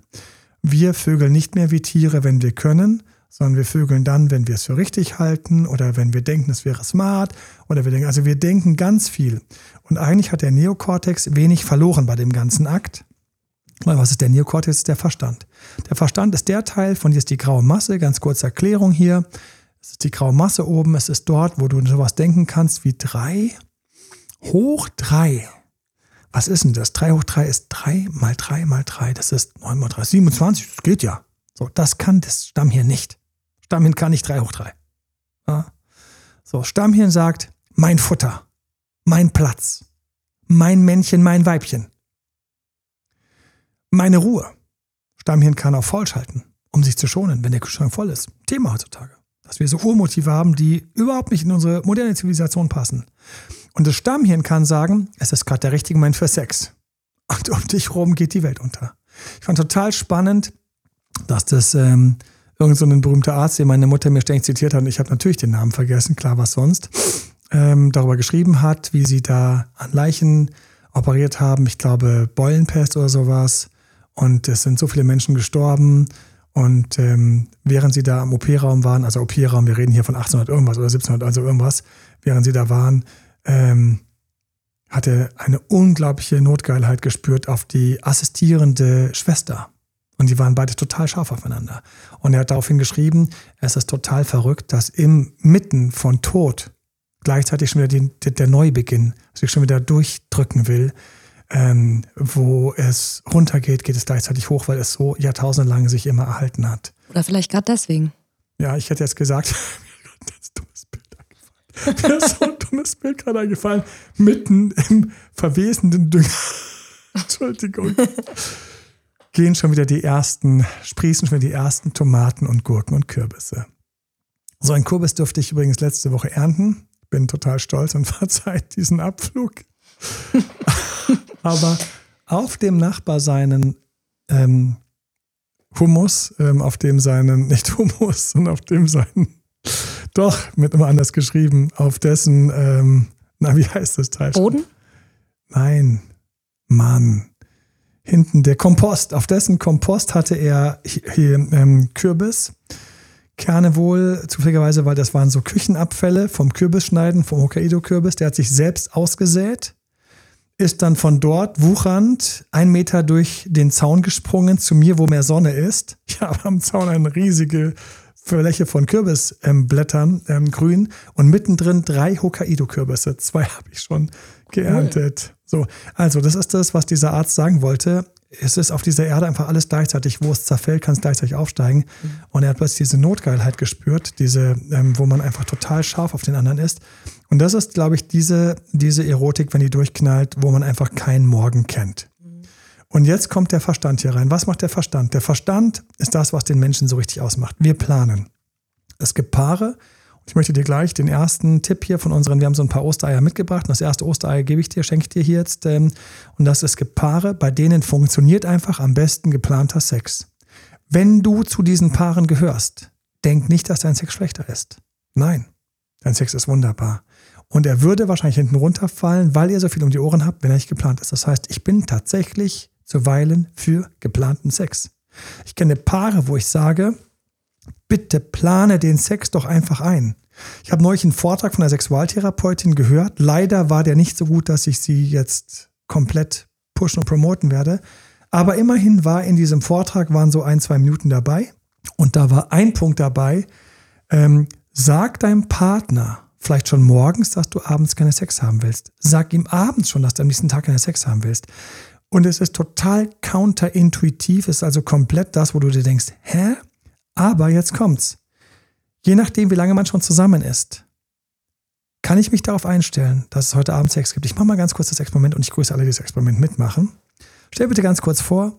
Wir vögeln nicht mehr wie Tiere, wenn wir können, sondern wir vögeln dann, wenn wir es für richtig halten oder wenn wir denken, es wäre smart oder wir denken, also wir denken ganz viel. Und eigentlich hat der Neokortex wenig verloren bei dem ganzen Akt. Weil was ist der Neokortex? Der Verstand. Der Verstand ist der Teil, von dir ist die graue Masse, ganz kurze Erklärung hier. Es ist die graue Masse oben, es ist dort, wo du sowas denken kannst wie drei hoch drei. Was ist denn das? 3 hoch 3 ist 3 mal 3 mal 3. Das ist 9 mal 3, 27. Das geht ja. So, das kann das Stammhirn nicht. Stammhirn kann nicht 3 hoch 3. Ja. So, Stammhirn sagt, mein Futter, mein Platz, mein Männchen, mein Weibchen. Meine Ruhe. Stammhirn kann auch voll schalten, um sich zu schonen, wenn der Kühlschrank voll ist. Thema heutzutage. Dass wir so Urmotive haben, die überhaupt nicht in unsere moderne Zivilisation passen. Und das Stammhirn kann sagen, es ist gerade der richtige Moment für Sex. Und um dich rum geht die Welt unter. Ich fand total spannend, dass das ähm, irgend so berühmter Arzt, den meine Mutter mir ständig zitiert hat, und ich habe natürlich den Namen vergessen, klar, was sonst, ähm, darüber geschrieben hat, wie sie da an Leichen operiert haben. Ich glaube, Beulenpest oder sowas. Und es sind so viele Menschen gestorben. Und ähm, während sie da im OP-Raum waren, also OP-Raum, wir reden hier von 1800 irgendwas oder 1700, also irgendwas, während sie da waren, ähm, hatte eine unglaubliche Notgeilheit gespürt auf die assistierende Schwester. Und die waren beide total scharf aufeinander. Und er hat daraufhin geschrieben, es ist total verrückt, dass im Mitten von Tod gleichzeitig schon wieder die, der Neubeginn sich schon wieder durchdrücken will. Ähm, wo es runtergeht, geht es gleichzeitig hoch, weil es so jahrtausendelang sich immer erhalten hat. Oder vielleicht gerade deswegen. Ja, ich hätte jetzt gesagt, Mir ist so ein dummes Bild gerade eingefallen. Mitten im verwesenden Dünger. Entschuldigung. Gehen schon wieder die ersten, sprießen schon wieder die ersten Tomaten und Gurken und Kürbisse. So ein Kürbis durfte ich übrigens letzte Woche ernten. Bin total stolz und verzeiht diesen Abflug. Aber auf dem Nachbar seinen ähm, Hummus, ähm, auf dem seinen, nicht Hummus, sondern auf dem seinen doch, mit immer anders geschrieben. Auf dessen, ähm, na, wie heißt das Teil? Boden? Nein. Mann. Hinten der Kompost. Auf dessen Kompost hatte er hier ähm, Kürbis. Kerne wohl, zufälligerweise, weil das waren so Küchenabfälle vom Kürbisschneiden, vom Hokkaido-Kürbis. Der hat sich selbst ausgesät, ist dann von dort wuchernd ein Meter durch den Zaun gesprungen zu mir, wo mehr Sonne ist. Ich habe am Zaun eine riesige Fläche von Kürbisblättern, ähm, ähm, grün und mittendrin drei Hokkaido-Kürbisse. Zwei habe ich schon geerntet. Cool. So, also das ist das, was dieser Arzt sagen wollte. Es ist auf dieser Erde einfach alles gleichzeitig. Wo es zerfällt, kann es gleichzeitig aufsteigen. Mhm. Und er hat plötzlich diese Notgeilheit gespürt, diese, ähm, wo man einfach total scharf auf den anderen ist. Und das ist, glaube ich, diese, diese Erotik, wenn die durchknallt, wo man einfach keinen Morgen kennt. Und jetzt kommt der Verstand hier rein. Was macht der Verstand? Der Verstand ist das, was den Menschen so richtig ausmacht. Wir planen. Es gibt Paare. Ich möchte dir gleich den ersten Tipp hier von unseren, wir haben so ein paar Ostereier mitgebracht. Und das erste Osterei gebe ich dir, schenke ich dir hier jetzt. Ähm, und das ist, es gibt Paare, bei denen funktioniert einfach am besten geplanter Sex. Wenn du zu diesen Paaren gehörst, denk nicht, dass dein Sex schlechter ist. Nein, dein Sex ist wunderbar. Und er würde wahrscheinlich hinten runterfallen, weil ihr so viel um die Ohren habt, wenn er nicht geplant ist. Das heißt, ich bin tatsächlich zuweilen für geplanten Sex. Ich kenne Paare, wo ich sage, bitte plane den Sex doch einfach ein. Ich habe neulich einen Vortrag von einer Sexualtherapeutin gehört. Leider war der nicht so gut, dass ich sie jetzt komplett pushen und promoten werde. Aber immerhin war in diesem Vortrag waren so ein, zwei Minuten dabei. Und da war ein Punkt dabei. Ähm, sag deinem Partner vielleicht schon morgens, dass du abends keine Sex haben willst. Sag ihm abends schon, dass du am nächsten Tag keine Sex haben willst. Und es ist total counterintuitiv, ist also komplett das, wo du dir denkst, hä? Aber jetzt kommt's. Je nachdem, wie lange man schon zusammen ist, kann ich mich darauf einstellen, dass es heute Abend Sex gibt. Ich mache mal ganz kurz das Experiment und ich grüße alle, die das Experiment mitmachen. Stell bitte ganz kurz vor,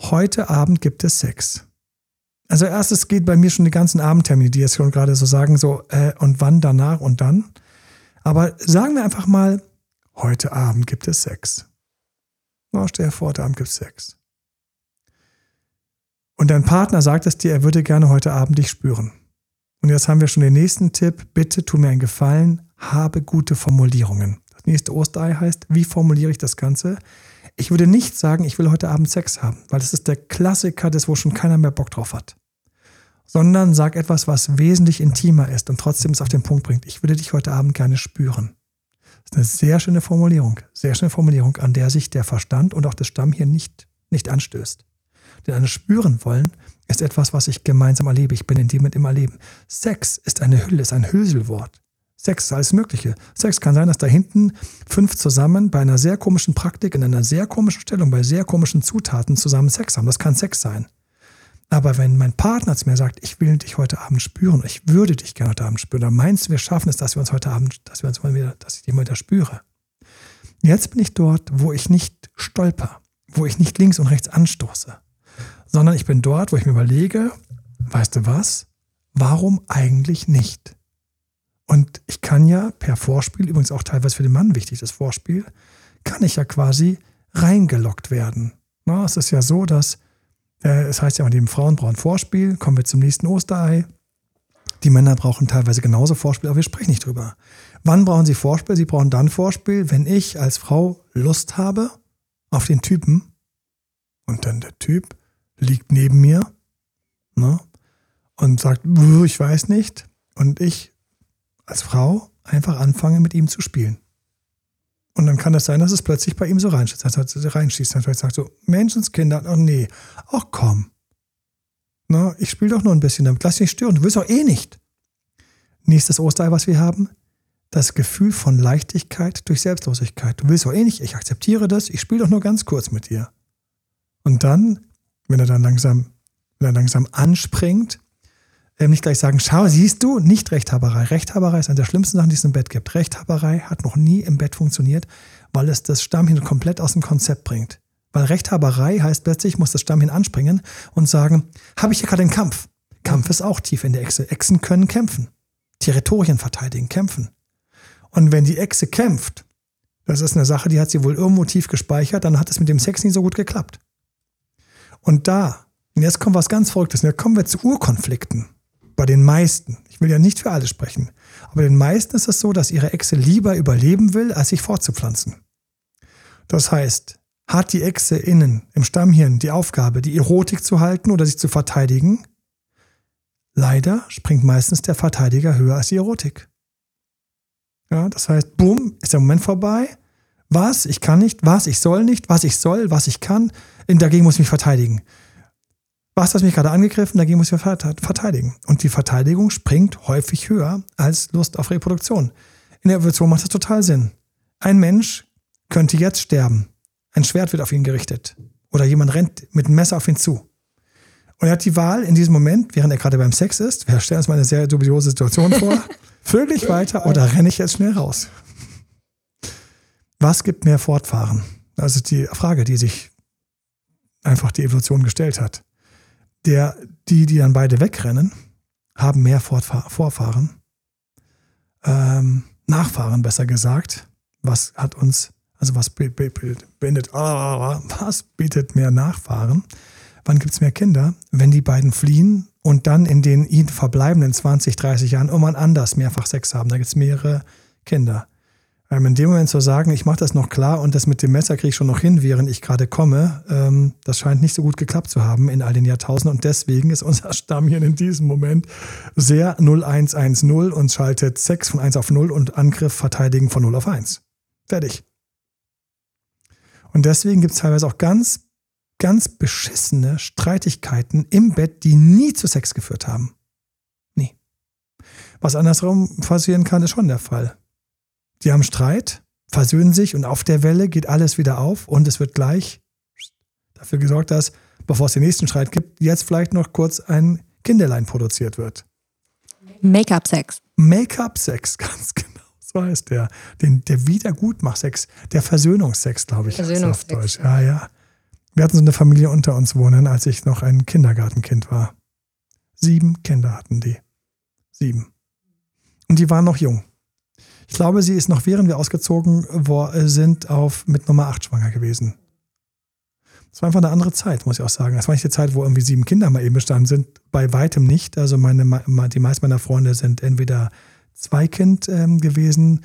heute Abend gibt es Sex. Also erstes geht bei mir schon die ganzen Abendtermine, die jetzt schon gerade so sagen, so äh, und wann, danach und dann. Aber sagen wir einfach mal, heute Abend gibt es Sex. Na, stell dir vor, heute Abend gibt es Sex. Und dein Partner sagt es dir, er würde gerne heute Abend dich spüren. Und jetzt haben wir schon den nächsten Tipp. Bitte tu mir einen Gefallen, habe gute Formulierungen. Das nächste Osterei heißt, wie formuliere ich das Ganze? Ich würde nicht sagen, ich will heute Abend Sex haben, weil das ist der Klassiker, das wo schon keiner mehr Bock drauf hat. Sondern sag etwas, was wesentlich intimer ist und trotzdem es auf den Punkt bringt. Ich würde dich heute Abend gerne spüren. Das ist eine sehr schöne Formulierung. Sehr schöne Formulierung, an der sich der Verstand und auch das Stamm hier nicht, nicht anstößt. Denn eine spüren wollen ist etwas, was ich gemeinsam erlebe. Ich bin in dem mit im Erleben. Sex ist eine Hülle, ist ein Hülselwort. Sex ist alles Mögliche. Sex kann sein, dass da hinten fünf zusammen bei einer sehr komischen Praktik, in einer sehr komischen Stellung, bei sehr komischen Zutaten zusammen Sex haben. Das kann Sex sein. Aber wenn mein Partner zu mir sagt, ich will dich heute Abend spüren, ich würde dich gerne heute Abend spüren, dann meinst du, wir schaffen es, dass wir uns heute Abend, dass wir uns mal wieder, dass ich dich mal wieder spüre. Jetzt bin ich dort, wo ich nicht stolper, wo ich nicht links und rechts anstoße, sondern ich bin dort, wo ich mir überlege, weißt du was? Warum eigentlich nicht? Und ich kann ja per Vorspiel, übrigens auch teilweise für den Mann wichtig, das Vorspiel, kann ich ja quasi reingelockt werden. Na, es ist ja so, dass äh, es heißt ja immer, die Frauen brauchen Vorspiel. Kommen wir zum nächsten Osterei. Die Männer brauchen teilweise genauso Vorspiel, aber wir sprechen nicht drüber. Wann brauchen sie Vorspiel? Sie brauchen dann Vorspiel, wenn ich als Frau Lust habe auf den Typen und dann der Typ liegt neben mir ne, und sagt, ich weiß nicht. Und ich als Frau einfach anfange, mit ihm zu spielen. Und dann kann es sein, dass es plötzlich bei ihm so reinschießt. Er reinschießt. Dann sagt so, Menschenskinder, oh nee, ach komm. Na, ich spiele doch nur ein bisschen damit. Lass dich stören. Du willst doch eh nicht. Nächstes Osterei, was wir haben, das Gefühl von Leichtigkeit durch Selbstlosigkeit. Du willst doch eh nicht. Ich akzeptiere das. Ich spiele doch nur ganz kurz mit dir. Und dann, wenn er dann langsam, wenn er langsam anspringt, ähm, nicht gleich sagen, schau, siehst du, nicht Rechthaberei. Rechthaberei ist eine der schlimmsten Sachen, die es im Bett gibt. Rechthaberei hat noch nie im Bett funktioniert, weil es das Stammhirn komplett aus dem Konzept bringt. Weil Rechthaberei heißt plötzlich, muss das Stammhirn anspringen und sagen, habe ich hier gerade einen Kampf? Kampf ist auch tief in der Echse. Echsen können kämpfen. Territorien verteidigen, kämpfen. Und wenn die Echse kämpft, das ist eine Sache, die hat sie wohl irgendwo tief gespeichert, dann hat es mit dem Sex nicht so gut geklappt. Und da, und jetzt kommt was ganz Verrücktes, und jetzt kommen wir zu Urkonflikten bei den meisten, ich will ja nicht für alle sprechen, aber den meisten ist es so, dass ihre Echse lieber überleben will, als sich fortzupflanzen. Das heißt, hat die Echse innen im Stammhirn die Aufgabe, die Erotik zu halten oder sich zu verteidigen? Leider springt meistens der Verteidiger höher als die Erotik. Ja, das heißt, bumm, ist der Moment vorbei. Was, ich kann nicht, was, ich soll nicht, was ich soll, was ich kann, dagegen muss ich mich verteidigen. Was hat mich gerade angegriffen, dagegen muss ich verteidigen. Und die Verteidigung springt häufig höher als Lust auf Reproduktion. In der Evolution macht das total Sinn. Ein Mensch könnte jetzt sterben. Ein Schwert wird auf ihn gerichtet. Oder jemand rennt mit einem Messer auf ihn zu. Und er hat die Wahl in diesem Moment, während er gerade beim Sex ist, wir stellen uns mal eine sehr dubiose Situation vor, vögel ich weiter oder renne ich jetzt schnell raus? Was gibt mehr Fortfahren? Also die Frage, die sich einfach die Evolution gestellt hat der, die, die dann beide wegrennen, haben mehr Vorfahren, ähm, Nachfahren besser gesagt. Was hat uns, also was beendet, was bietet mehr Nachfahren? Wann gibt es mehr Kinder? Wenn die beiden fliehen und dann in den ihnen verbleibenden 20, 30 Jahren irgendwann anders mehrfach Sex haben. Da gibt es mehrere Kinder. Ähm, in dem Moment zu sagen, ich mache das noch klar und das mit dem Messer kriege ich schon noch hin, während ich gerade komme, ähm, das scheint nicht so gut geklappt zu haben in all den Jahrtausenden. Und deswegen ist unser Stamm hier in diesem Moment sehr 0110 und schaltet Sex von 1 auf 0 und Angriff verteidigen von 0 auf 1. Fertig. Und deswegen gibt es teilweise auch ganz, ganz beschissene Streitigkeiten im Bett, die nie zu Sex geführt haben. Nie. Was andersrum passieren kann, ist schon der Fall. Die haben Streit, versöhnen sich und auf der Welle geht alles wieder auf und es wird gleich dafür gesorgt, dass, bevor es den nächsten Streit gibt, jetzt vielleicht noch kurz ein Kinderlein produziert wird. Make-up-Sex. Make-up-Sex, ganz genau. So heißt der. Den, der Wiedergutmach-Sex, der Versöhnungssex, glaube ich. Versöhnungsex. Auf Deutsch. Ja, ja. Wir hatten so eine Familie unter uns wohnen, als ich noch ein Kindergartenkind war. Sieben Kinder hatten die. Sieben. Und die waren noch jung. Ich glaube, sie ist noch während wir ausgezogen sind, auf, mit Nummer 8 schwanger gewesen. Das war einfach eine andere Zeit, muss ich auch sagen. Das war nicht die Zeit, wo irgendwie sieben Kinder mal eben bestanden sind. Bei weitem nicht. Also meine, die meisten meiner Freunde sind entweder zwei Kind ähm, gewesen,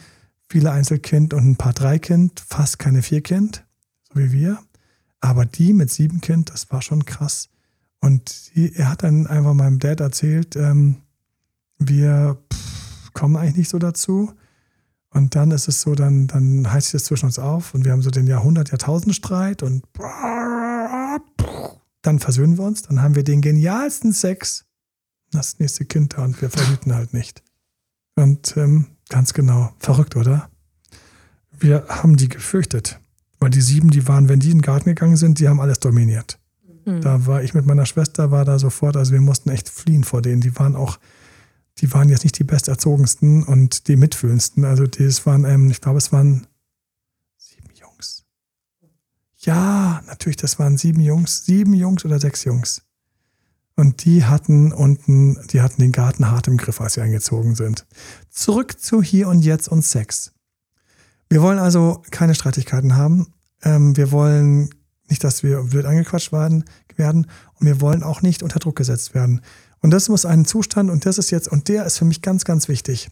viele Einzelkind und ein paar Dreikind, fast keine Vierkind. wie wir. Aber die mit sieben Kind, das war schon krass. Und die, er hat dann einfach meinem Dad erzählt, ähm, wir pff, kommen eigentlich nicht so dazu. Und dann ist es so, dann, dann heißt es zwischen uns auf und wir haben so den Jahrhundert, Jahrtausendstreit und dann versöhnen wir uns, dann haben wir den genialsten Sex. Das nächste Kind da und wir verhüten halt nicht. Und ähm, ganz genau, verrückt, oder? Wir haben die gefürchtet. Weil die sieben, die waren, wenn die in den Garten gegangen sind, die haben alles dominiert. Mhm. Da war ich mit meiner Schwester, war da sofort, also wir mussten echt fliehen vor denen. Die waren auch, die waren jetzt nicht die besterzogensten und die mitfühlendsten. Also das waren, ähm, ich glaube, es waren sieben Jungs. Ja, natürlich, das waren sieben Jungs, sieben Jungs oder sechs Jungs. Und die hatten unten, die hatten den Garten hart im Griff, als sie eingezogen sind. Zurück zu hier und jetzt und Sex. Wir wollen also keine Streitigkeiten haben. Ähm, wir wollen nicht, dass wir blöd angequatscht werden, werden und wir wollen auch nicht unter Druck gesetzt werden. Und das muss ein Zustand und das ist jetzt, und der ist für mich ganz, ganz wichtig.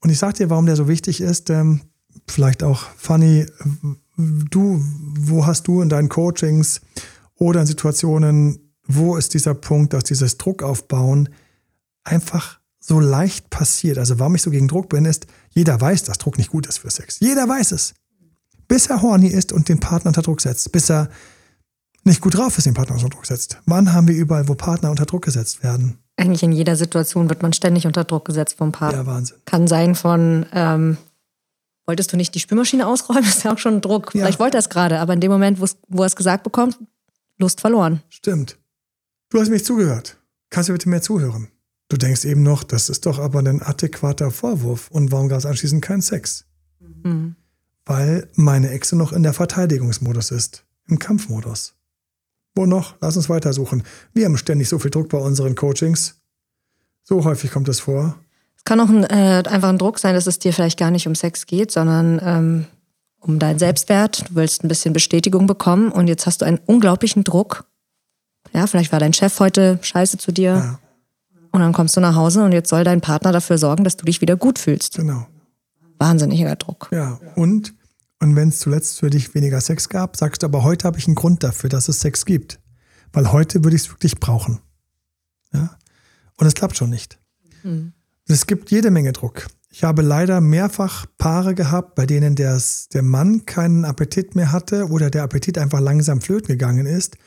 Und ich sage dir, warum der so wichtig ist. Ähm, vielleicht auch, Fanny, du, wo hast du in deinen Coachings oder in Situationen, wo ist dieser Punkt, dass dieses Druck aufbauen einfach so leicht passiert? Also warum ich so gegen Druck bin, ist, jeder weiß, dass Druck nicht gut ist für Sex. Jeder weiß es. Bis er horny ist und den Partner unter Druck setzt. Bis er nicht gut drauf ist, den Partner unter Druck setzt. Wann haben wir überall, wo Partner unter Druck gesetzt werden? Eigentlich in jeder Situation wird man ständig unter Druck gesetzt vom Partner. Ja, Wahnsinn. Kann sein von, ähm, wolltest du nicht die Spülmaschine ausräumen? Das ist ja auch schon Druck. Ja. Vielleicht wollte er es gerade, aber in dem Moment, wo er es gesagt bekommt, Lust verloren. Stimmt. Du hast mich zugehört. Kannst du bitte mehr zuhören? Du denkst eben noch, das ist doch aber ein adäquater Vorwurf. Und warum gab es anschließend keinen Sex? Mhm. Weil meine Exe noch in der Verteidigungsmodus ist, im Kampfmodus. Wo noch? Lass uns weitersuchen. Wir haben ständig so viel Druck bei unseren Coachings. So häufig kommt es vor. Es kann auch ein, äh, einfach ein Druck sein, dass es dir vielleicht gar nicht um Sex geht, sondern ähm, um deinen Selbstwert. Du willst ein bisschen Bestätigung bekommen und jetzt hast du einen unglaublichen Druck. Ja, vielleicht war dein Chef heute scheiße zu dir. Ja. Und dann kommst du nach Hause und jetzt soll dein Partner dafür sorgen, dass du dich wieder gut fühlst. Genau. Wahnsinniger Druck. Ja, und, und wenn es zuletzt für dich weniger Sex gab, sagst du aber, heute habe ich einen Grund dafür, dass es Sex gibt. Weil heute würde ich es wirklich brauchen. Ja? Und es klappt schon nicht. Mhm. Es gibt jede Menge Druck. Ich habe leider mehrfach Paare gehabt, bei denen des, der Mann keinen Appetit mehr hatte oder der Appetit einfach langsam flöten gegangen ist,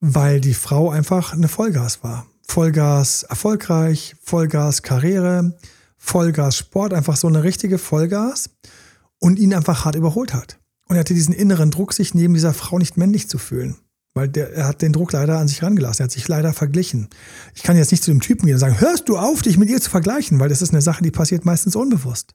weil die Frau einfach eine Vollgas war. Vollgas erfolgreich, Vollgas Karriere, Vollgas Sport, einfach so eine richtige Vollgas und ihn einfach hart überholt hat. Und er hatte diesen inneren Druck, sich neben dieser Frau nicht männlich zu fühlen. Weil der, er hat den Druck leider an sich rangelassen. Er hat sich leider verglichen. Ich kann jetzt nicht zu dem Typen gehen und sagen, hörst du auf, dich mit ihr zu vergleichen, weil das ist eine Sache, die passiert meistens unbewusst.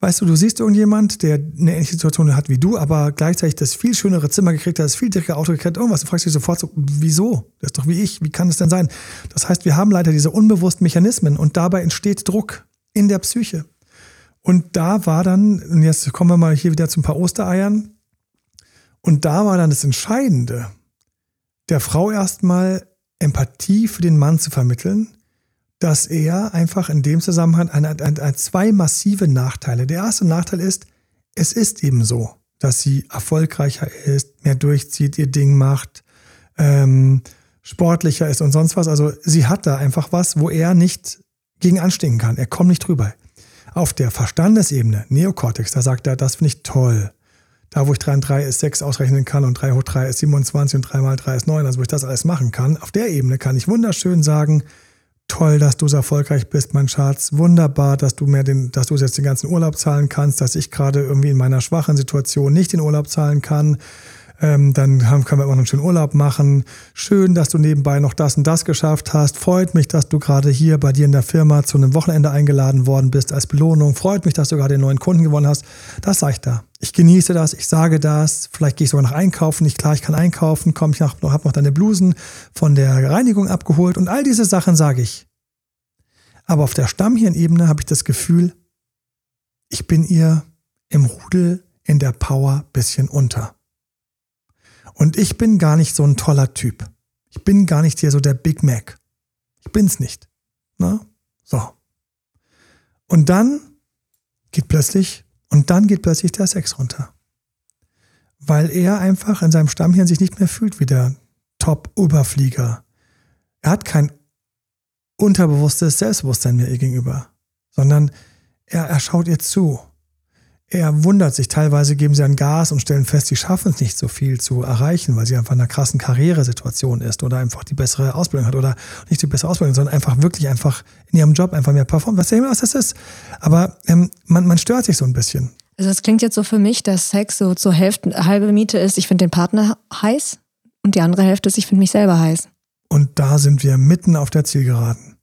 Weißt du, du siehst irgendjemand, der eine ähnliche Situation hat wie du, aber gleichzeitig das viel schönere Zimmer gekriegt hat, das viel dickere Auto gekriegt hat, irgendwas. Du fragst dich sofort so, wieso? Das ist doch wie ich. Wie kann das denn sein? Das heißt, wir haben leider diese unbewussten Mechanismen und dabei entsteht Druck in der Psyche. Und da war dann, und jetzt kommen wir mal hier wieder zu ein paar Ostereiern. Und da war dann das Entscheidende, der Frau erstmal Empathie für den Mann zu vermitteln, dass er einfach in dem Zusammenhang ein, ein, ein, zwei massive Nachteile. Der erste Nachteil ist, es ist eben so, dass sie erfolgreicher ist, mehr durchzieht, ihr Ding macht, ähm, sportlicher ist und sonst was. Also sie hat da einfach was, wo er nicht gegen anstinken kann. Er kommt nicht drüber. Auf der Verstandesebene, Neokortex, da sagt er, das finde ich toll. Da, wo ich 3 und 3 ist 6 ausrechnen kann und 3 hoch 3 ist 27 und 3 mal 3 ist 9, also wo ich das alles machen kann, auf der Ebene kann ich wunderschön sagen, toll, dass du so erfolgreich bist, mein Schatz. Wunderbar, dass du mir den, dass du jetzt den ganzen Urlaub zahlen kannst, dass ich gerade irgendwie in meiner schwachen Situation nicht den Urlaub zahlen kann. Ähm, dann haben, können wir immer noch einen schönen Urlaub machen. Schön, dass du nebenbei noch das und das geschafft hast. Freut mich, dass du gerade hier bei dir in der Firma zu einem Wochenende eingeladen worden bist als Belohnung. Freut mich, dass du gerade den neuen Kunden gewonnen hast. Das sage ich da. Ich genieße das, ich sage das. Vielleicht gehe ich sogar noch einkaufen. Ich klar, ich kann einkaufen. Komm, ich habe noch deine Blusen von der Reinigung abgeholt und all diese Sachen sage ich. Aber auf der Stammhirnebene habe ich das Gefühl, ich bin ihr im Rudel in der Power bisschen unter. Und ich bin gar nicht so ein toller Typ. Ich bin gar nicht hier so der Big Mac. Ich bin's nicht. Na? So. Und dann geht plötzlich, und dann geht plötzlich der Sex runter. weil er einfach in seinem Stammhirn sich nicht mehr fühlt wie der Top-Überflieger. Er hat kein unterbewusstes Selbstbewusstsein mehr ihr gegenüber, sondern er, er schaut ihr zu. Er wundert sich, teilweise geben sie ein Gas und stellen fest, sie schaffen es nicht so viel zu erreichen, weil sie einfach in einer krassen Karrieresituation ist oder einfach die bessere Ausbildung hat oder nicht die bessere Ausbildung, sondern einfach wirklich einfach in ihrem Job einfach mehr performt, was ja immer was das ist. Aber ähm, man, man stört sich so ein bisschen. Also das klingt jetzt so für mich, dass Sex so zur Hälfte, halbe Miete ist, ich finde den Partner heiß und die andere Hälfte ist, ich finde mich selber heiß. Und da sind wir mitten auf der Zielgeraden.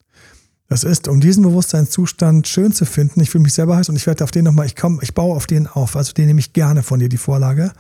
Das ist, um diesen Bewusstseinszustand schön zu finden. Ich fühle mich selber heiß und ich werde auf den nochmal, ich komme, ich baue auf den auf. Also den nehme ich gerne von dir, die Vorlage.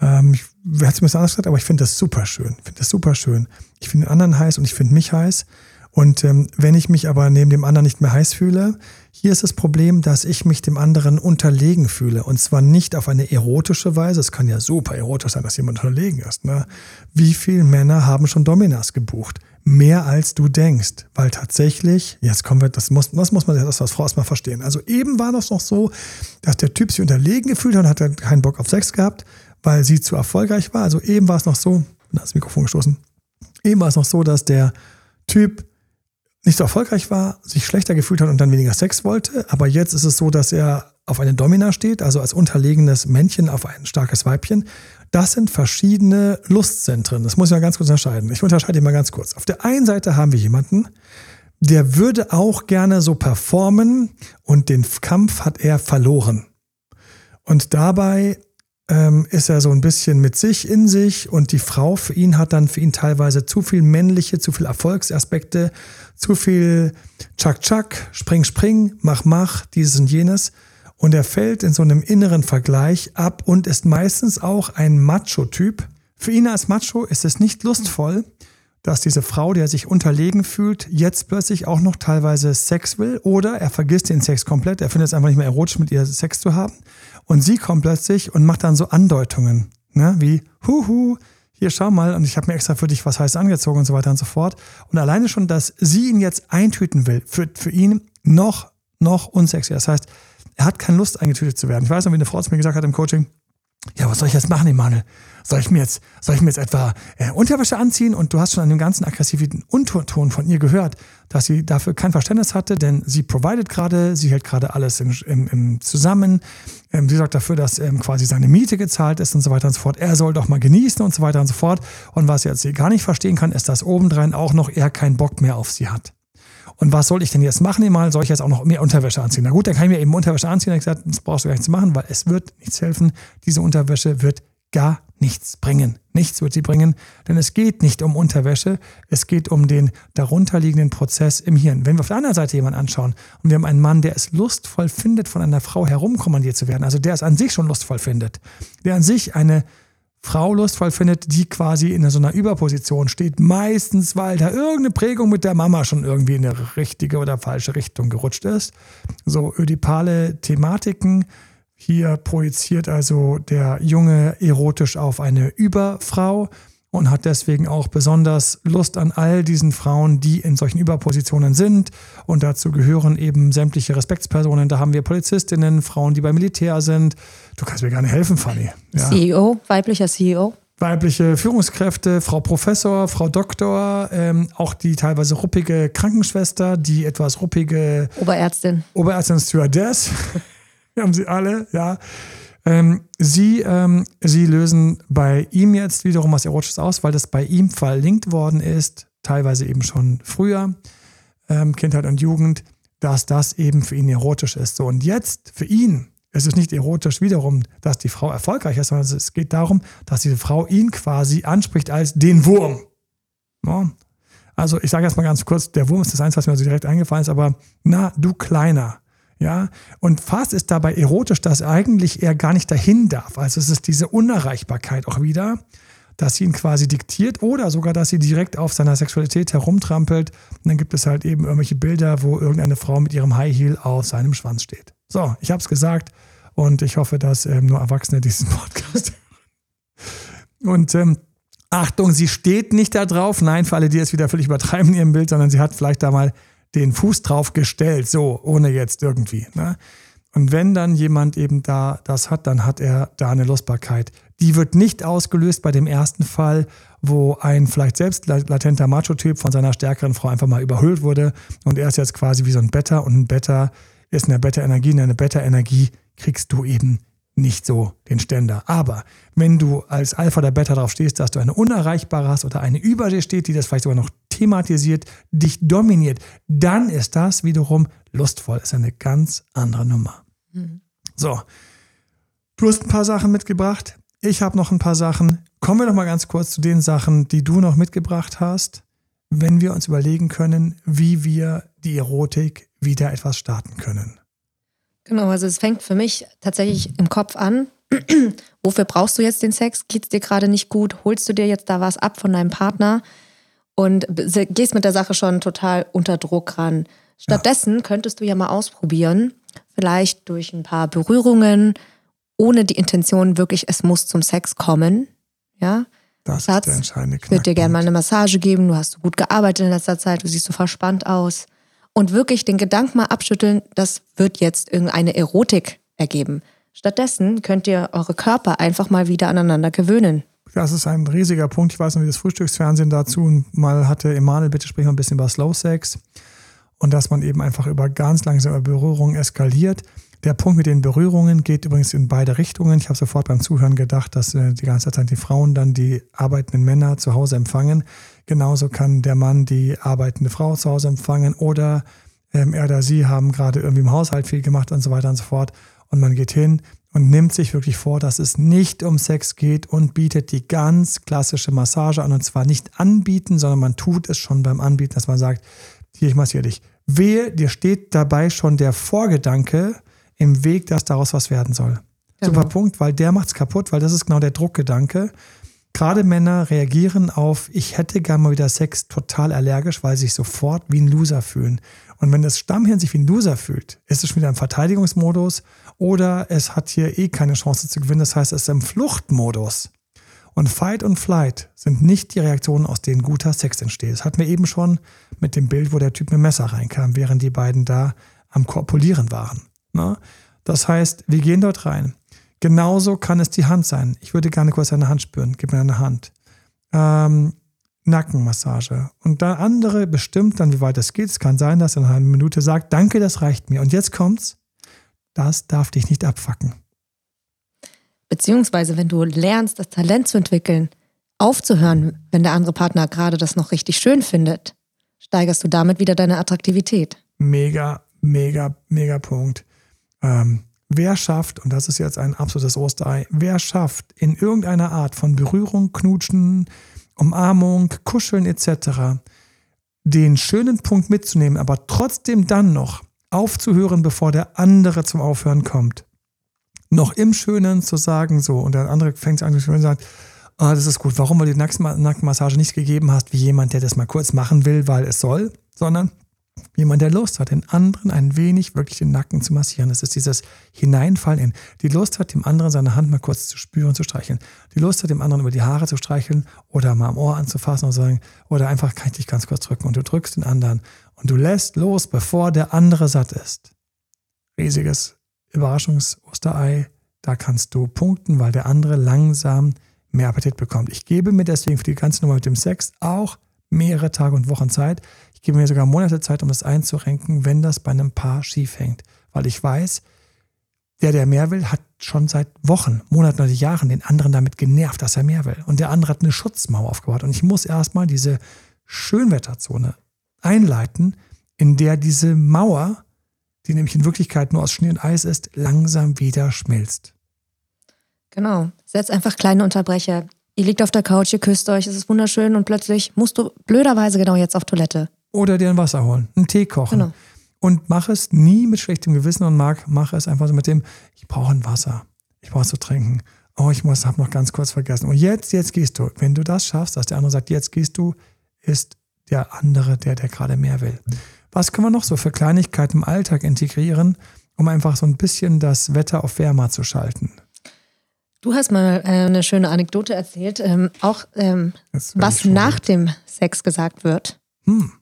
Ähm, ich hätte es mir anders gesagt, aber ich finde das super schön. Ich finde das super schön. Ich finde den anderen heiß und ich finde mich heiß. Und ähm, wenn ich mich aber neben dem anderen nicht mehr heiß fühle, hier ist das Problem, dass ich mich dem anderen unterlegen fühle. Und zwar nicht auf eine erotische Weise. Es kann ja super erotisch sein, dass jemand unterlegen ist. Ne? Wie viele Männer haben schon Dominas gebucht? mehr als du denkst. Weil tatsächlich, jetzt kommen wir, das muss, das muss man das als Frau erstmal verstehen. Also eben war das noch so, dass der Typ sich unterlegen gefühlt hat und hat keinen Bock auf Sex gehabt, weil sie zu erfolgreich war. Also eben war es noch so, da das Mikrofon gestoßen, eben war es noch so, dass der Typ nicht so erfolgreich war, sich schlechter gefühlt hat und dann weniger Sex wollte. Aber jetzt ist es so, dass er auf eine Domina steht, also als unterlegenes Männchen auf ein starkes Weibchen. Das sind verschiedene Lustzentren. Das muss ich mal ganz kurz unterscheiden. Ich unterscheide mal ganz kurz. Auf der einen Seite haben wir jemanden, der würde auch gerne so performen und den Kampf hat er verloren. Und dabei ähm, ist er so ein bisschen mit sich in sich und die Frau für ihn hat dann für ihn teilweise zu viel männliche, zu viel Erfolgsaspekte, zu viel Chuck-Chuck, Spring-Spring, Mach-Mach, dieses und jenes. Und er fällt in so einem inneren Vergleich ab und ist meistens auch ein Macho-Typ. Für ihn als Macho ist es nicht lustvoll, dass diese Frau, die er sich unterlegen fühlt, jetzt plötzlich auch noch teilweise Sex will oder er vergisst den Sex komplett, er findet es einfach nicht mehr erotisch, mit ihr Sex zu haben. Und sie kommt plötzlich und macht dann so Andeutungen, ne, wie, huhu, hier schau mal, und ich habe mir extra für dich was heiß angezogen und so weiter und so fort. Und alleine schon, dass sie ihn jetzt eintüten will, für, für ihn noch, noch unsexier. Das heißt, er hat keine Lust, eingetütet zu werden. Ich weiß noch, wie eine Frau zu mir gesagt hat im Coaching, ja, was soll ich jetzt machen, Emanuel? Soll ich mir jetzt, soll ich mir jetzt etwa äh, Unterwäsche anziehen? Und du hast schon an dem ganzen aggressiven Unterton von ihr gehört, dass sie dafür kein Verständnis hatte, denn sie provided gerade, sie hält gerade alles im, im, im zusammen. Ähm, sie sorgt dafür, dass ähm, quasi seine Miete gezahlt ist und so weiter und so fort. Er soll doch mal genießen und so weiter und so fort. Und was jetzt sie gar nicht verstehen kann, ist, dass obendrein auch noch er keinen Bock mehr auf sie hat. Und was soll ich denn jetzt machen? Mal soll ich jetzt auch noch mehr Unterwäsche anziehen? Na gut, dann kann ich mir eben Unterwäsche anziehen. Da ich gesagt, das brauchst du gar nichts machen, weil es wird nichts helfen. Diese Unterwäsche wird gar nichts bringen. Nichts wird sie bringen, denn es geht nicht um Unterwäsche, es geht um den darunterliegenden Prozess im Hirn. Wenn wir auf der anderen Seite jemanden anschauen und wir haben einen Mann, der es lustvoll findet, von einer Frau herumkommandiert zu werden, also der es an sich schon lustvoll findet, der an sich eine Frau lustvoll findet, die quasi in so einer Überposition steht. Meistens, weil da irgendeine Prägung mit der Mama schon irgendwie in eine richtige oder falsche Richtung gerutscht ist. So ödipale Thematiken. Hier projiziert also der Junge erotisch auf eine Überfrau und hat deswegen auch besonders Lust an all diesen Frauen, die in solchen Überpositionen sind. Und dazu gehören eben sämtliche Respektspersonen. Da haben wir Polizistinnen, Frauen, die beim Militär sind. Du kannst mir gerne helfen, Fanny. Ja. CEO, weiblicher CEO. Weibliche Führungskräfte, Frau Professor, Frau Doktor, ähm, auch die teilweise ruppige Krankenschwester, die etwas ruppige Oberärztin. Oberärztin Stewardess. wir haben sie alle, ja. Ähm, sie, ähm, sie lösen bei ihm jetzt wiederum was Erotisches aus, weil das bei ihm verlinkt worden ist, teilweise eben schon früher, ähm, Kindheit und Jugend, dass das eben für ihn erotisch ist. So, und jetzt für ihn ist es nicht erotisch wiederum, dass die Frau erfolgreich ist, sondern es geht darum, dass diese Frau ihn quasi anspricht als den Wurm. Ja. Also ich sage erstmal ganz kurz, der Wurm ist das eins, was mir so direkt eingefallen ist, aber na, du Kleiner, ja, und fast ist dabei erotisch, dass eigentlich er gar nicht dahin darf. Also es ist diese Unerreichbarkeit auch wieder, dass sie ihn quasi diktiert oder sogar, dass sie direkt auf seiner Sexualität herumtrampelt. Und dann gibt es halt eben irgendwelche Bilder, wo irgendeine Frau mit ihrem High Heel auf seinem Schwanz steht. So, ich habe es gesagt und ich hoffe, dass ähm, nur Erwachsene diesen Podcast hören. Und ähm, Achtung, sie steht nicht da drauf. Nein, für alle, die es wieder völlig übertreiben in ihrem Bild, sondern sie hat vielleicht da mal den Fuß drauf gestellt, so, ohne jetzt irgendwie. Ne? Und wenn dann jemand eben da das hat, dann hat er da eine Lustbarkeit, Die wird nicht ausgelöst bei dem ersten Fall, wo ein vielleicht selbst latenter Macho-Typ von seiner stärkeren Frau einfach mal überhöht wurde und er ist jetzt quasi wie so ein Beta und ein Beta ist eine Beta-Energie und eine Beta-Energie kriegst du eben nicht so den Ständer. Aber wenn du als Alpha oder Beta darauf stehst, dass du eine unerreichbare hast oder eine über dir steht, die das vielleicht sogar noch thematisiert, dich dominiert, dann ist das wiederum lustvoll. Ist eine ganz andere Nummer. Mhm. So, du hast ein paar Sachen mitgebracht. Ich habe noch ein paar Sachen. Kommen wir doch mal ganz kurz zu den Sachen, die du noch mitgebracht hast, wenn wir uns überlegen können, wie wir die Erotik wieder etwas starten können. Genau, also es fängt für mich tatsächlich im Kopf an. Wofür brauchst du jetzt den Sex? Geht es dir gerade nicht gut? Holst du dir jetzt da was ab von deinem Partner? Und gehst mit der Sache schon total unter Druck ran. Stattdessen ja. könntest du ja mal ausprobieren, vielleicht durch ein paar Berührungen, ohne die Intention wirklich, es muss zum Sex kommen. Ja. Das Schatz, ist der entscheidende Ich würde dir gerne mal eine Massage geben. Du hast so gut gearbeitet in letzter Zeit. Du siehst so verspannt aus und wirklich den Gedanken mal abschütteln, das wird jetzt irgendeine Erotik ergeben. Stattdessen könnt ihr eure Körper einfach mal wieder aneinander gewöhnen. Das ist ein riesiger Punkt. Ich weiß noch, wie das Frühstücksfernsehen dazu mal hatte. Emanuel, bitte sprich mal ein bisschen über Slow Sex. Und dass man eben einfach über ganz langsame Berührungen eskaliert. Der Punkt mit den Berührungen geht übrigens in beide Richtungen. Ich habe sofort beim Zuhören gedacht, dass äh, die ganze Zeit die Frauen dann die arbeitenden Männer zu Hause empfangen. Genauso kann der Mann die arbeitende Frau zu Hause empfangen oder ähm, er oder sie haben gerade irgendwie im Haushalt viel gemacht und so weiter und so fort. Und man geht hin und nimmt sich wirklich vor, dass es nicht um Sex geht und bietet die ganz klassische Massage an. Und zwar nicht anbieten, sondern man tut es schon beim Anbieten, dass man sagt, hier, ich massiere dich. Wehe, dir steht dabei schon der Vorgedanke, im Weg, dass daraus was werden soll. Genau. Super Punkt, weil der macht es kaputt, weil das ist genau der Druckgedanke. Gerade Männer reagieren auf, ich hätte gerne mal wieder Sex total allergisch, weil sie sich sofort wie ein Loser fühlen. Und wenn das Stammhirn sich wie ein Loser fühlt, ist es schon wieder im Verteidigungsmodus oder es hat hier eh keine Chance zu gewinnen. Das heißt, es ist im Fluchtmodus. Und Fight und Flight sind nicht die Reaktionen, aus denen guter Sex entsteht. Das hatten wir eben schon mit dem Bild, wo der Typ mit dem Messer reinkam, während die beiden da am Korpulieren waren. Ne? Das heißt, wir gehen dort rein. Genauso kann es die Hand sein. Ich würde gerne kurz eine Hand spüren. Gib mir eine Hand. Ähm, Nackenmassage. Und der andere bestimmt dann, wie weit es geht. Es kann sein, dass er nach einer Minute sagt, danke, das reicht mir. Und jetzt kommt's. Das darf dich nicht abfacken. Beziehungsweise, wenn du lernst, das Talent zu entwickeln, aufzuhören, wenn der andere Partner gerade das noch richtig schön findet, steigerst du damit wieder deine Attraktivität. Mega, mega, mega Punkt. Ähm, wer schafft, und das ist jetzt ein absolutes Osterei, wer schafft in irgendeiner Art von Berührung, Knutschen, Umarmung, Kuscheln etc. den schönen Punkt mitzunehmen, aber trotzdem dann noch aufzuhören, bevor der andere zum Aufhören kommt. Noch im Schönen zu sagen, so, und der andere fängt an zu sagen, ah, das ist gut, warum du die Nackenmassage nicht gegeben hast, wie jemand, der das mal kurz machen will, weil es soll, sondern Jemand, der Lust hat, den anderen ein wenig wirklich den Nacken zu massieren. Das ist dieses Hineinfallen in. Die Lust hat, dem anderen seine Hand mal kurz zu spüren, zu streicheln. Die Lust hat, dem anderen über die Haare zu streicheln oder mal am Ohr anzufassen oder sagen, oder einfach kann ich dich ganz kurz drücken und du drückst den anderen und du lässt los, bevor der andere satt ist. Riesiges Überraschungs-Osterei. Da kannst du punkten, weil der andere langsam mehr Appetit bekommt. Ich gebe mir deswegen für die ganze Nummer mit dem Sex auch mehrere Tage und Wochen Zeit. Ich gebe mir sogar Monate Zeit, um das einzurenken, wenn das bei einem Paar schief hängt. Weil ich weiß, der, der mehr will, hat schon seit Wochen, Monaten oder Jahren den anderen damit genervt, dass er mehr will. Und der andere hat eine Schutzmauer aufgebaut. Und ich muss erstmal diese Schönwetterzone einleiten, in der diese Mauer, die nämlich in Wirklichkeit nur aus Schnee und Eis ist, langsam wieder schmilzt. Genau. Setz einfach kleine Unterbrecher. Ihr liegt auf der Couch, ihr küsst euch, es ist wunderschön und plötzlich musst du blöderweise genau jetzt auf Toilette. Oder dir ein Wasser holen, einen Tee kochen. Genau. Und mach es nie mit schlechtem Gewissen und mag, mach es einfach so mit dem, ich brauche ein Wasser, ich brauche zu trinken. Oh, ich muss, habe noch ganz kurz vergessen. Und jetzt, jetzt gehst du. Wenn du das schaffst, dass der andere sagt, jetzt gehst du, ist der andere der, der gerade mehr will. Was können wir noch so für Kleinigkeiten im Alltag integrieren, um einfach so ein bisschen das Wetter auf wärmer zu schalten? Du hast mal äh, eine schöne Anekdote erzählt, ähm, auch ähm, was nach dem Sex gesagt wird. Hm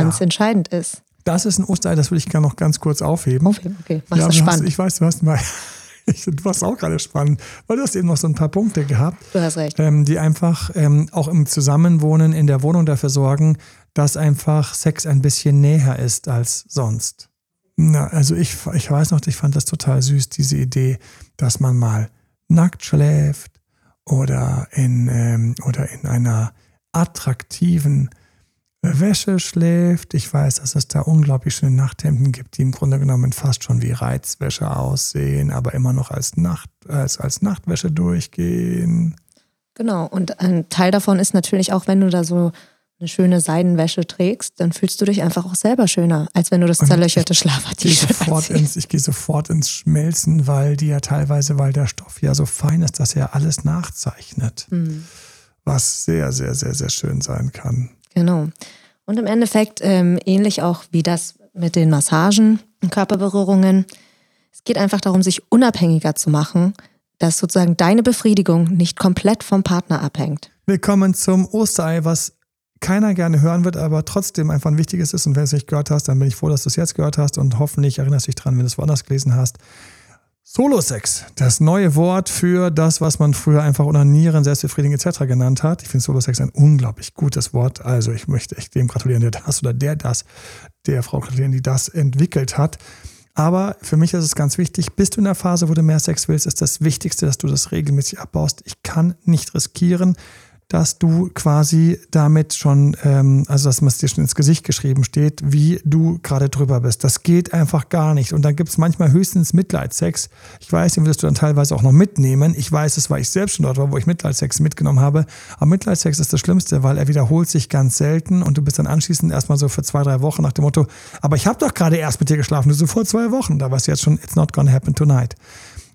ganz ja. entscheidend ist. Das ist ein Osterei, das würde ich gerne noch ganz kurz aufheben. Aufheben, okay. Mach's ja, spannend. Hast, ich weiß, du hast mal, Ich, du warst auch gerade spannend, weil du hast eben noch so ein paar Punkte gehabt. Du hast recht. Ähm, die einfach ähm, auch im Zusammenwohnen in der Wohnung dafür sorgen, dass einfach Sex ein bisschen näher ist als sonst. Na, also ich, ich weiß noch, ich fand das total süß, diese Idee, dass man mal nackt schläft oder in, ähm, oder in einer attraktiven Wäsche schläft. Ich weiß, dass es da unglaublich schöne Nachthemden gibt, die im Grunde genommen fast schon wie Reizwäsche aussehen, aber immer noch als, Nacht, als, als Nachtwäsche durchgehen. Genau, und ein Teil davon ist natürlich auch, wenn du da so eine schöne Seidenwäsche trägst, dann fühlst du dich einfach auch selber schöner, als wenn du das zerlöcherte Schlafer-T-Shirt ins, Ich gehe sofort ins Schmelzen, weil die ja teilweise, weil der Stoff ja so fein ist, dass er alles nachzeichnet. Mhm. Was sehr, sehr, sehr, sehr schön sein kann. Genau. Und im Endeffekt ähm, ähnlich auch wie das mit den Massagen und Körperberührungen. Es geht einfach darum, sich unabhängiger zu machen, dass sozusagen deine Befriedigung nicht komplett vom Partner abhängt. Willkommen zum Osterei, was keiner gerne hören wird, aber trotzdem einfach ein wichtiges ist. Und wenn du es nicht gehört hast, dann bin ich froh, dass du es jetzt gehört hast und hoffentlich erinnerst du dich dran, wenn du es woanders gelesen hast. Solo-Sex, das neue Wort für das, was man früher einfach Onanieren, Selbstbefriedigung etc. genannt hat. Ich finde Solo-Sex ein unglaublich gutes Wort. Also ich möchte echt dem gratulieren, der das oder der das, der Frau gratulieren, die das entwickelt hat. Aber für mich ist es ganz wichtig, bist du in der Phase, wo du mehr Sex willst, ist das Wichtigste, dass du das regelmäßig abbaust. Ich kann nicht riskieren, dass du quasi damit schon, ähm, also dass es dir schon ins Gesicht geschrieben steht, wie du gerade drüber bist. Das geht einfach gar nicht. Und dann gibt es manchmal höchstens Mitleidsex. Ich weiß, den würdest du dann teilweise auch noch mitnehmen. Ich weiß es, weil ich selbst schon dort war, wo ich Mitleidsex mitgenommen habe. Aber Mitleidsex ist das Schlimmste, weil er wiederholt sich ganz selten und du bist dann anschließend erstmal so für zwei, drei Wochen nach dem Motto, aber ich habe doch gerade erst mit dir geschlafen, du so vor zwei Wochen. Da weißt du jetzt schon, it's not gonna happen tonight.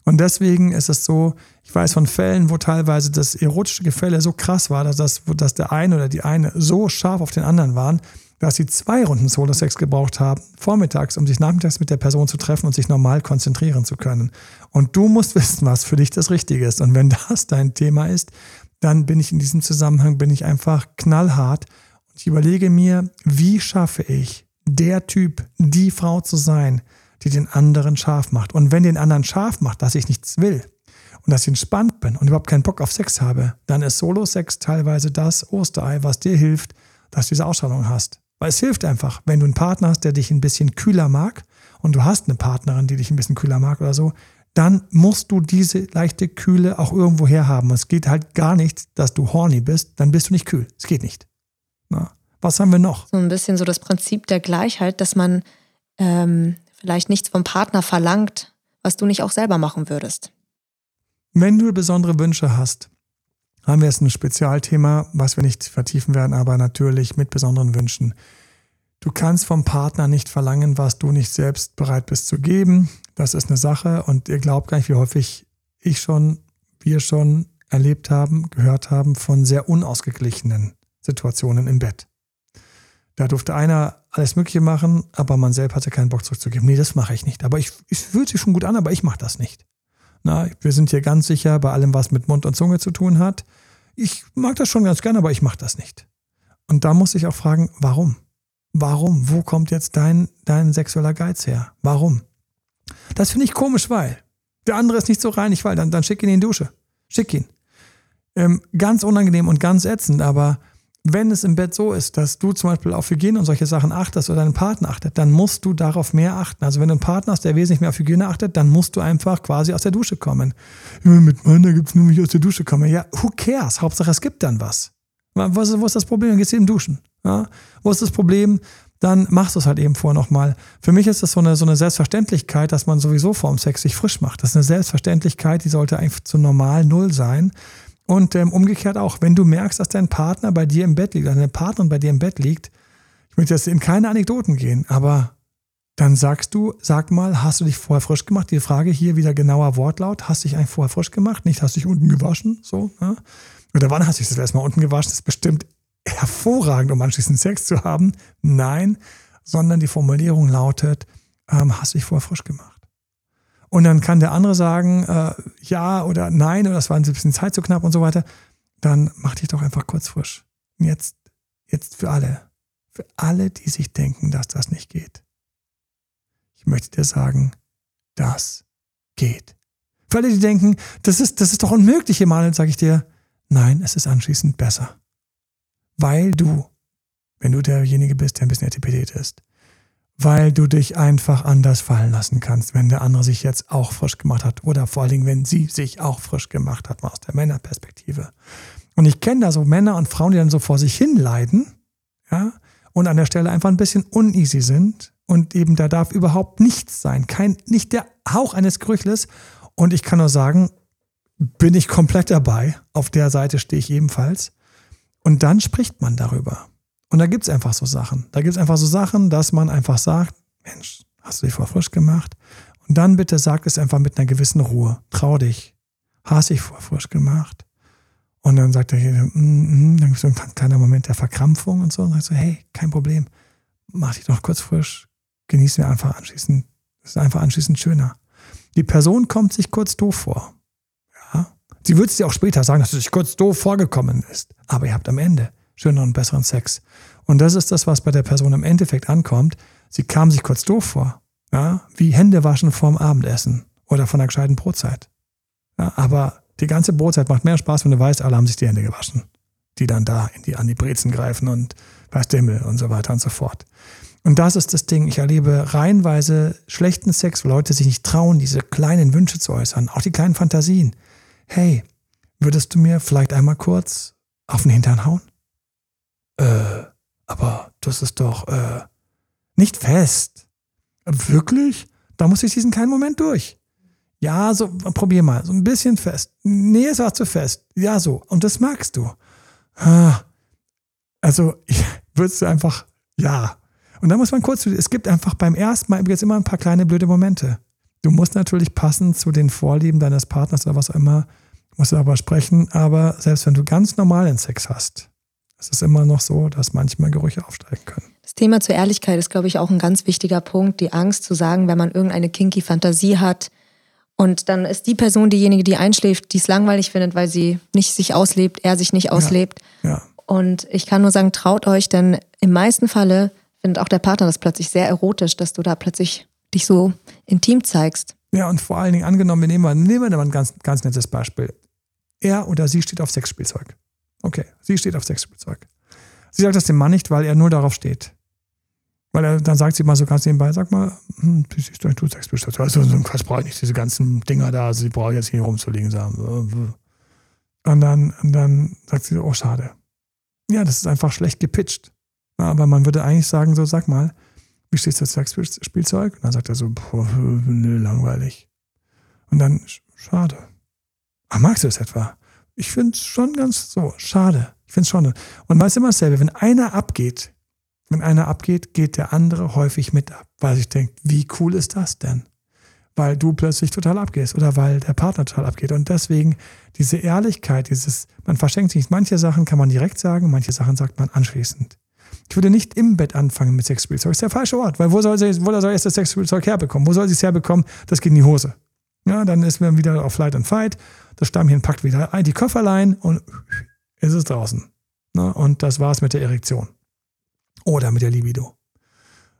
Und deswegen ist es so, ich weiß von Fällen, wo teilweise das erotische Gefälle so krass war, dass, das, dass der eine oder die eine so scharf auf den anderen waren, dass sie zwei Runden Solo-Sex gebraucht haben, vormittags, um sich nachmittags mit der Person zu treffen und sich normal konzentrieren zu können. Und du musst wissen, was für dich das Richtige ist. Und wenn das dein Thema ist, dann bin ich in diesem Zusammenhang, bin ich einfach knallhart und ich überlege mir, wie schaffe ich, der Typ, die Frau zu sein, die den anderen scharf macht. Und wenn den anderen scharf macht, dass ich nichts will und dass ich entspannt bin und überhaupt keinen Bock auf Sex habe, dann ist Solo-Sex teilweise das Osterei, was dir hilft, dass du diese Ausstrahlung hast. Weil es hilft einfach, wenn du einen Partner hast, der dich ein bisschen kühler mag und du hast eine Partnerin, die dich ein bisschen kühler mag oder so, dann musst du diese leichte Kühle auch irgendwo herhaben. Und es geht halt gar nicht, dass du horny bist, dann bist du nicht kühl. Es geht nicht. Na, was haben wir noch? So ein bisschen so das Prinzip der Gleichheit, dass man ähm, vielleicht nichts vom Partner verlangt, was du nicht auch selber machen würdest. Wenn du besondere Wünsche hast, haben wir jetzt ein Spezialthema, was wir nicht vertiefen werden, aber natürlich mit besonderen Wünschen. Du kannst vom Partner nicht verlangen, was du nicht selbst bereit bist zu geben. Das ist eine Sache und ihr glaubt gar nicht, wie häufig ich schon, wir schon erlebt haben, gehört haben von sehr unausgeglichenen Situationen im Bett. Da durfte einer alles Mögliche machen, aber man selbst hatte keinen Bock zurückzugeben. Nee, das mache ich nicht. Aber ich, ich fühlt sich schon gut an, aber ich mache das nicht. Na, wir sind hier ganz sicher bei allem, was mit Mund und Zunge zu tun hat. Ich mag das schon ganz gerne, aber ich mache das nicht. Und da muss ich auch fragen, warum? Warum? Wo kommt jetzt dein, dein sexueller Geiz her? Warum? Das finde ich komisch, weil der andere ist nicht so reinig, weil dann, dann schick ihn in die Dusche. Schick ihn. Ähm, ganz unangenehm und ganz ätzend, aber wenn es im Bett so ist, dass du zum Beispiel auf Hygiene und solche Sachen achtest oder dein Partner achtet, dann musst du darauf mehr achten. Also wenn du einen Partner hast, der wesentlich mehr auf Hygiene achtet, dann musst du einfach quasi aus der Dusche kommen. Ja, mit meiner gibt es nur mich aus der Dusche kommen. Ja, who cares? Hauptsache es gibt dann was. Was wo ist das Problem? Dann gehst du eben duschen. Ja? Wo ist das Problem? Dann machst du es halt eben vorher nochmal. Für mich ist das so eine, so eine Selbstverständlichkeit, dass man sowieso vor dem Sex sich frisch macht. Das ist eine Selbstverständlichkeit, die sollte einfach zu normal Null sein. Und ähm, umgekehrt auch, wenn du merkst, dass dein Partner bei dir im Bett liegt, deine Partnerin bei dir im Bett liegt, ich möchte jetzt in keine Anekdoten gehen, aber dann sagst du, sag mal, hast du dich vorher frisch gemacht? Die Frage hier wieder genauer Wortlaut, hast du dich eigentlich vorher frisch gemacht? Nicht, hast du dich unten gewaschen? So, ja? Oder wann hast du dich das erstmal unten gewaschen? Das ist bestimmt hervorragend, um anschließend Sex zu haben. Nein, sondern die Formulierung lautet, ähm, hast du dich vorher frisch gemacht? Und dann kann der andere sagen, äh, ja oder nein, oder das war ein bisschen Zeit zu knapp und so weiter. Dann mach dich doch einfach kurz frisch. Jetzt, jetzt für alle. Für alle, die sich denken, dass das nicht geht. Ich möchte dir sagen, das geht. Für alle, die denken, das ist, das ist doch unmöglich, Emanuel, sage ich dir, nein, es ist anschließend besser. Weil du, wenn du derjenige bist, der ein bisschen Etipetät ist, weil du dich einfach anders fallen lassen kannst, wenn der andere sich jetzt auch frisch gemacht hat oder vor allen Dingen, wenn sie sich auch frisch gemacht hat, mal aus der Männerperspektive. Und ich kenne da so Männer und Frauen, die dann so vor sich hin leiden, ja, und an der Stelle einfach ein bisschen uneasy sind und eben da darf überhaupt nichts sein, kein, nicht der Hauch eines Gerüchles. Und ich kann nur sagen, bin ich komplett dabei. Auf der Seite stehe ich ebenfalls. Und dann spricht man darüber. Und da gibt es einfach so Sachen. Da gibt es einfach so Sachen, dass man einfach sagt, Mensch, hast du dich vor frisch gemacht? Und dann bitte sag es einfach mit einer gewissen Ruhe. Trau dich. Hast dich vor frisch gemacht? Und dann sagt er mm, mm, dann gibt es ein kleiner Moment der Verkrampfung und so. Und sagt so, hey, kein Problem. Mach dich doch kurz frisch. Genießen wir einfach anschließend. Ist einfach anschließend schöner. Die Person kommt sich kurz doof vor. Ja. Sie wird es dir auch später sagen, dass es sich kurz doof vorgekommen ist. Aber ihr habt am Ende schöneren und besseren Sex. Und das ist das, was bei der Person im Endeffekt ankommt. Sie kam sich kurz doof vor. Ja, wie Hände waschen vorm Abendessen oder von der gescheiten Brotzeit. Ja, aber die ganze Brotzeit macht mehr Spaß, wenn du weißt, alle haben sich die Hände gewaschen. Die dann da in die, an die Brezen greifen und weiß der Himmel und so weiter und so fort. Und das ist das Ding. Ich erlebe reihenweise schlechten Sex, wo Leute sich nicht trauen, diese kleinen Wünsche zu äußern, auch die kleinen Fantasien. Hey, würdest du mir vielleicht einmal kurz auf den Hintern hauen? Äh, aber das ist doch äh, nicht fest. Wirklich? Da muss ich diesen kleinen Moment durch. Ja, so, probier mal. So ein bisschen fest. Nee, es war zu fest. Ja, so. Und das magst du. Also, würdest du einfach, ja. Und dann muss man kurz, es gibt einfach beim ersten Mal jetzt immer ein paar kleine blöde Momente. Du musst natürlich passen zu den Vorlieben deines Partners oder was auch immer, musst du aber sprechen. Aber selbst wenn du ganz normalen Sex hast, es ist immer noch so, dass manchmal Gerüche aufsteigen können. Das Thema zur Ehrlichkeit ist, glaube ich, auch ein ganz wichtiger Punkt. Die Angst zu sagen, wenn man irgendeine kinky Fantasie hat und dann ist die Person diejenige, die einschläft, die es langweilig findet, weil sie nicht sich auslebt, er sich nicht auslebt. Ja, ja. Und ich kann nur sagen, traut euch, denn im meisten Falle findet auch der Partner das plötzlich sehr erotisch, dass du da plötzlich dich so intim zeigst. Ja, und vor allen Dingen angenommen, wir nehmen mal, nehmen wir mal ein ganz, ganz nettes Beispiel. Er oder sie steht auf Sexspielzeug. Okay, sie steht auf Sexspielzeug. Sie sagt das dem Mann nicht, weil er nur darauf steht. Weil er, dann sagt sie mal so ganz nebenbei, sag mal, hm, du Sexspielzeug. Also Quatsch brauche ich nicht, diese ganzen Dinger da, also brauche jetzt hier rumzulegen. Und dann, und dann sagt sie, oh, schade. Ja, das ist einfach schlecht gepitcht. Aber man würde eigentlich sagen, so, sag mal, wie stehst du zu Sexspielzeug? Und dann sagt er so, boah, nö, langweilig. Und dann, schade. Ach, magst du es etwa? Ich finde es schon ganz so, schade. Ich finde es schon. Und man ist immer dasselbe, wenn einer abgeht, wenn einer abgeht, geht der andere häufig mit ab, weil sich denkt, wie cool ist das denn? Weil du plötzlich total abgehst oder weil der Partner total abgeht. Und deswegen diese Ehrlichkeit, dieses, man verschenkt sich, manche Sachen kann man direkt sagen, manche Sachen sagt man anschließend. Ich würde nicht im Bett anfangen mit Sexspielzeug. Das ist der falsche Ort, weil wo soll, sie, wo soll erst das Sexspielzeug herbekommen? Wo soll sie es herbekommen? Das geht in die Hose. Ja, dann ist man wieder auf Flight and Fight das Stammchen packt wieder die Köfferlein und ist es draußen. Ne? Und das war's mit der Erektion. Oder mit der Libido.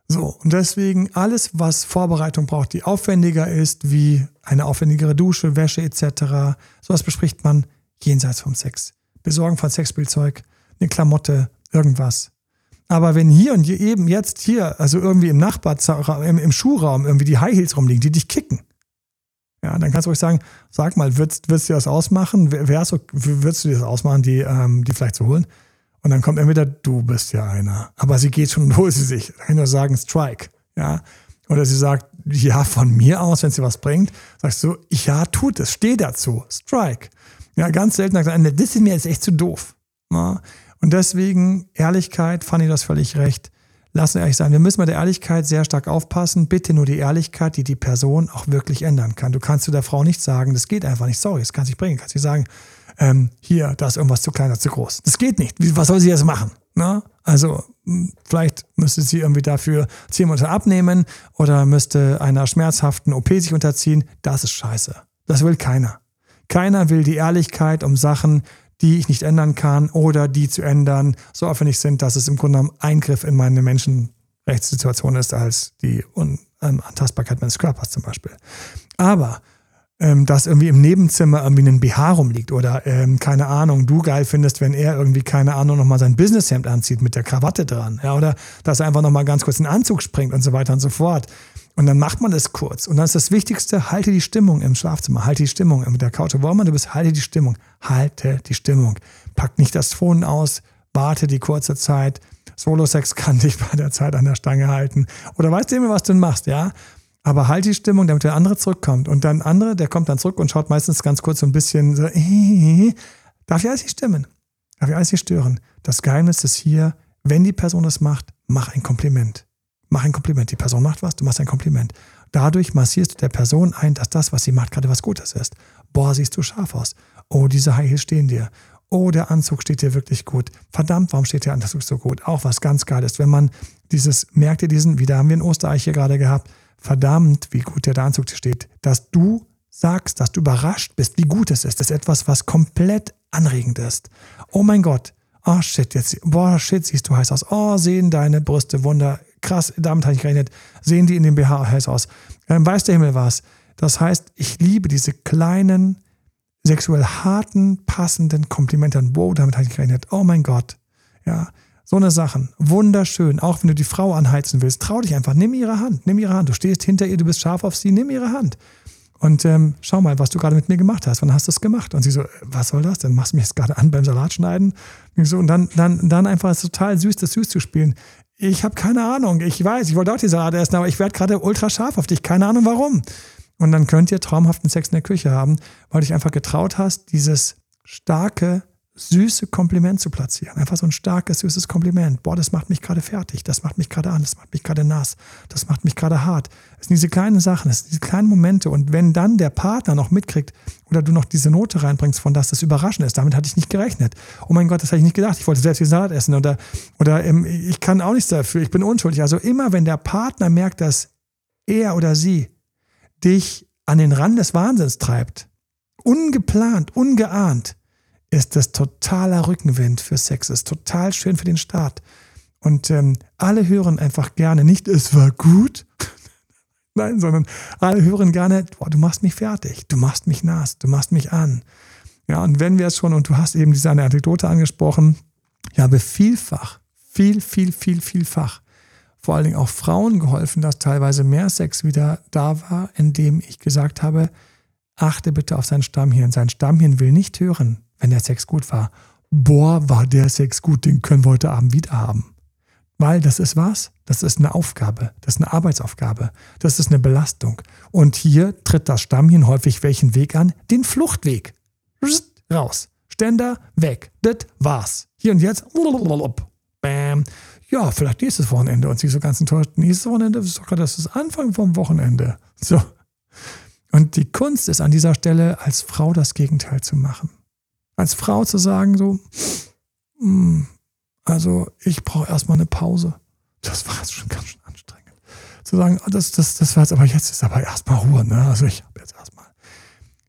So, und deswegen alles, was Vorbereitung braucht, die aufwendiger ist, wie eine aufwendigere Dusche, Wäsche etc., sowas bespricht man jenseits vom Sex. Besorgen von Sexspielzeug, eine Klamotte, irgendwas. Aber wenn hier und hier eben jetzt hier, also irgendwie im Nachbarraum, im, im Schuhraum irgendwie die High Heels rumliegen, die dich kicken, ja, dann kannst du euch sagen, sag mal, würdest, würdest du das ausmachen? Wärst, würdest du das ausmachen, die, ähm, die vielleicht zu holen? Und dann kommt entweder, du bist ja einer. Aber sie geht schon, wo sie sich. Dann kann ich nur sagen, Strike. Ja. Oder sie sagt, ja, von mir aus, wenn sie was bringt, sagst du, ja, tut es, steh dazu. Strike. Ja, ganz selten sagt er, das ist mir jetzt echt zu doof. Ja. Und deswegen, Ehrlichkeit, fand ich das völlig recht lassen wir ehrlich sein, wir müssen mit der Ehrlichkeit sehr stark aufpassen. Bitte nur die Ehrlichkeit, die die Person auch wirklich ändern kann. Du kannst zu der Frau nicht sagen, das geht einfach nicht, sorry, das kann sich bringen. Du kannst nicht sagen, ähm, hier, da ist irgendwas zu klein oder zu groß. Das geht nicht. Was soll sie jetzt machen? Na? Also, vielleicht müsste sie irgendwie dafür zehn Monate abnehmen oder müsste einer schmerzhaften OP sich unterziehen. Das ist scheiße. Das will keiner. Keiner will die Ehrlichkeit um Sachen, die ich nicht ändern kann oder die zu ändern so aufwendig sind, dass es im Grunde genommen Eingriff in meine Menschenrechtssituation ist, als die Unantastbarkeit meines Körpers zum Beispiel. Aber ähm, dass irgendwie im Nebenzimmer irgendwie ein BH rumliegt oder ähm, keine Ahnung, du geil findest, wenn er irgendwie, keine Ahnung, nochmal sein Businesshemd anzieht mit der Krawatte dran. Ja, oder dass er einfach nochmal ganz kurz in den Anzug springt und so weiter und so fort. Und dann macht man es kurz. Und dann ist das Wichtigste, halte die Stimmung im Schlafzimmer, halte die Stimmung mit der Couch, wo immer du bist, halte die Stimmung, halte die Stimmung. Pack nicht das Phone aus, warte die kurze Zeit. Solo-Sex kann dich bei der Zeit an der Stange halten. Oder weißt du immer, was du machst, ja? Aber halt die Stimmung, damit der andere zurückkommt. Und dann andere, der kommt dann zurück und schaut meistens ganz kurz so ein bisschen so, äh, darf ich alles nicht stimmen? Darf ich alles nicht stören? Das Geheimnis ist hier, wenn die Person das macht, mach ein Kompliment. Mach ein Kompliment. Die Person macht was, du machst ein Kompliment. Dadurch massierst du der Person ein, dass das, was sie macht, gerade was Gutes ist. Boah, siehst du scharf aus. Oh, diese Heels stehen dir. Oh, der Anzug steht dir wirklich gut. Verdammt, warum steht der Anzug so gut? Auch was ganz geil ist, wenn man dieses, merkt ihr diesen, wieder haben wir in Ostereich hier gerade gehabt, verdammt, wie gut der Anzug dir steht, dass du sagst, dass du überrascht bist, wie gut es ist. Das ist etwas, was komplett anregend ist. Oh mein Gott. Oh shit, jetzt, boah, shit, siehst du heiß aus. Oh, sehen deine Brüste wunder. Krass, damit habe ich gerechnet. Sehen die in dem BH heiß aus. Dann weiß der Himmel was. Das heißt, ich liebe diese kleinen, sexuell harten, passenden Komplimente. Wow, damit habe ich gerechnet. Oh mein Gott. Ja, so eine Sachen. Wunderschön. Auch wenn du die Frau anheizen willst, trau dich einfach. Nimm ihre Hand. Nimm ihre Hand. Du stehst hinter ihr, du bist scharf auf sie. Nimm ihre Hand. Und ähm, schau mal, was du gerade mit mir gemacht hast. Wann hast du es gemacht? Und sie so, was soll das? Dann machst du mich jetzt gerade an beim Salatschneiden. Und, so, und dann, dann, dann einfach total süß, das süß zu spielen. Ich habe keine Ahnung. Ich weiß, ich wollte auch die Salat essen, aber ich werde gerade ultra scharf auf dich. Keine Ahnung warum. Und dann könnt ihr traumhaften Sex in der Küche haben, weil du dich einfach getraut hast, dieses starke, süße Kompliment zu platzieren. Einfach so ein starkes, süßes Kompliment. Boah, das macht mich gerade fertig, das macht mich gerade an, das macht mich gerade nass, das macht mich gerade hart. Es sind diese kleinen Sachen, es sind diese kleinen Momente. Und wenn dann der Partner noch mitkriegt oder du noch diese Note reinbringst, von dass das überraschend ist, damit hatte ich nicht gerechnet. Oh mein Gott, das habe ich nicht gedacht. Ich wollte selbst den Salat essen oder, oder ähm, ich kann auch nichts dafür, ich bin unschuldig. Also immer, wenn der Partner merkt, dass er oder sie dich an den Rand des Wahnsinns treibt, ungeplant, ungeahnt, ist das totaler Rückenwind für Sex, ist total schön für den Start. Und ähm, alle hören einfach gerne, nicht es war gut, nein, sondern alle hören gerne, boah, du machst mich fertig, du machst mich nass, du machst mich an. Ja, und wenn wir es schon, und du hast eben diese eine Anekdote angesprochen, ich habe vielfach, viel, viel, viel, vielfach, vor allen Dingen auch Frauen geholfen, dass teilweise mehr Sex wieder da war, indem ich gesagt habe, achte bitte auf sein Stammhirn. Sein Stammhirn will nicht hören, wenn der Sex gut war. Boah, war der Sex gut, den können wir heute Abend wieder haben. Weil das ist was? Das ist eine Aufgabe, das ist eine Arbeitsaufgabe, das ist eine Belastung. Und hier tritt das Stammhirn häufig welchen Weg an? Den Fluchtweg. Raus. Ständer, weg. Das war's. Hier und jetzt. Bam. Ja, vielleicht nächstes Wochenende. Und sie so ganz enttäuscht. Nächstes Wochenende ist gerade das Anfang vom Wochenende. So. Und die Kunst ist an dieser Stelle, als Frau das Gegenteil zu machen als Frau zu sagen, so, hm, also ich brauche erstmal eine Pause. Das war jetzt schon ganz schön anstrengend. Zu sagen, oh, das, das, das war jetzt, aber jetzt ist aber erstmal Ruhe, ne? Also ich habe jetzt erstmal.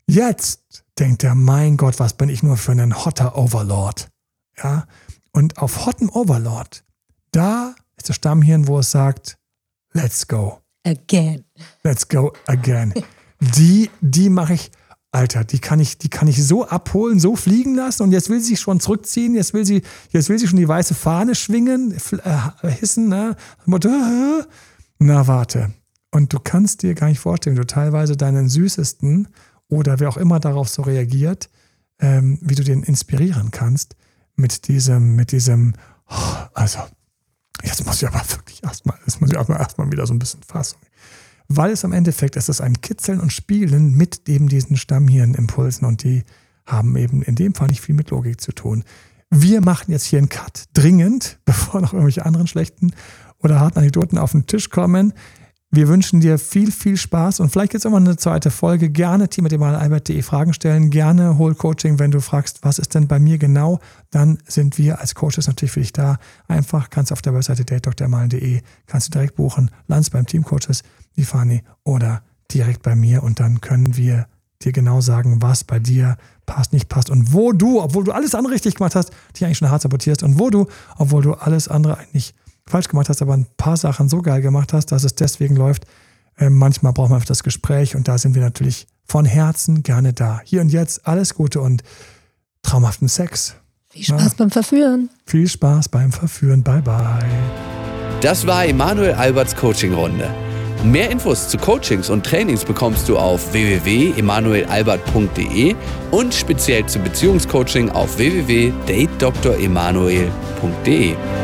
Jetzt denkt er, mein Gott, was bin ich nur für einen hotter Overlord. Ja. Und auf hotten Overlord, da ist das Stammhirn, wo es sagt, let's go. Again. Let's go again. Die, die mache ich Alter, die kann ich, die kann ich so abholen, so fliegen lassen und jetzt will sie sich schon zurückziehen, jetzt will sie, jetzt will sie schon die weiße Fahne schwingen, äh, hissen, ne? Na, warte. Und du kannst dir gar nicht vorstellen, wie du teilweise deinen süßesten oder wer auch immer darauf so reagiert, ähm, wie du den inspirieren kannst mit diesem, mit diesem, oh, also, jetzt muss ich aber wirklich erstmal, jetzt muss ich erstmal wieder so ein bisschen Fassung weil es am Endeffekt ist es ein Kitzeln und Spielen mit eben diesen Stammhirnimpulsen und die haben eben in dem Fall nicht viel mit Logik zu tun. Wir machen jetzt hier einen Cut, dringend, bevor noch irgendwelche anderen schlechten oder harten Anekdoten auf den Tisch kommen. Wir wünschen dir viel, viel Spaß und vielleicht jetzt immer eine zweite Folge. Gerne team.albert.de Fragen stellen, gerne hol Coaching, wenn du fragst, was ist denn bei mir genau, dann sind wir als Coaches natürlich für dich da. Einfach kannst du auf der Webseite datedoktermalen.de, kannst du direkt buchen, landest beim Team Coaches, die Fanny oder direkt bei mir. Und dann können wir dir genau sagen, was bei dir passt, nicht passt. Und wo du, obwohl du alles andere richtig gemacht hast, dich eigentlich schon hart sabotierst. Und wo du, obwohl du alles andere eigentlich falsch gemacht hast, aber ein paar Sachen so geil gemacht hast, dass es deswegen läuft. Äh, manchmal braucht man das Gespräch und da sind wir natürlich von Herzen gerne da. Hier und jetzt alles Gute und traumhaften Sex. Viel Spaß ja. beim Verführen. Viel Spaß beim Verführen. Bye bye. Das war Emanuel Alberts Coaching-Runde. Mehr Infos zu Coachings und Trainings bekommst du auf www.emanuelalbert.de und speziell zu Beziehungscoaching auf www.datedremanuel.de.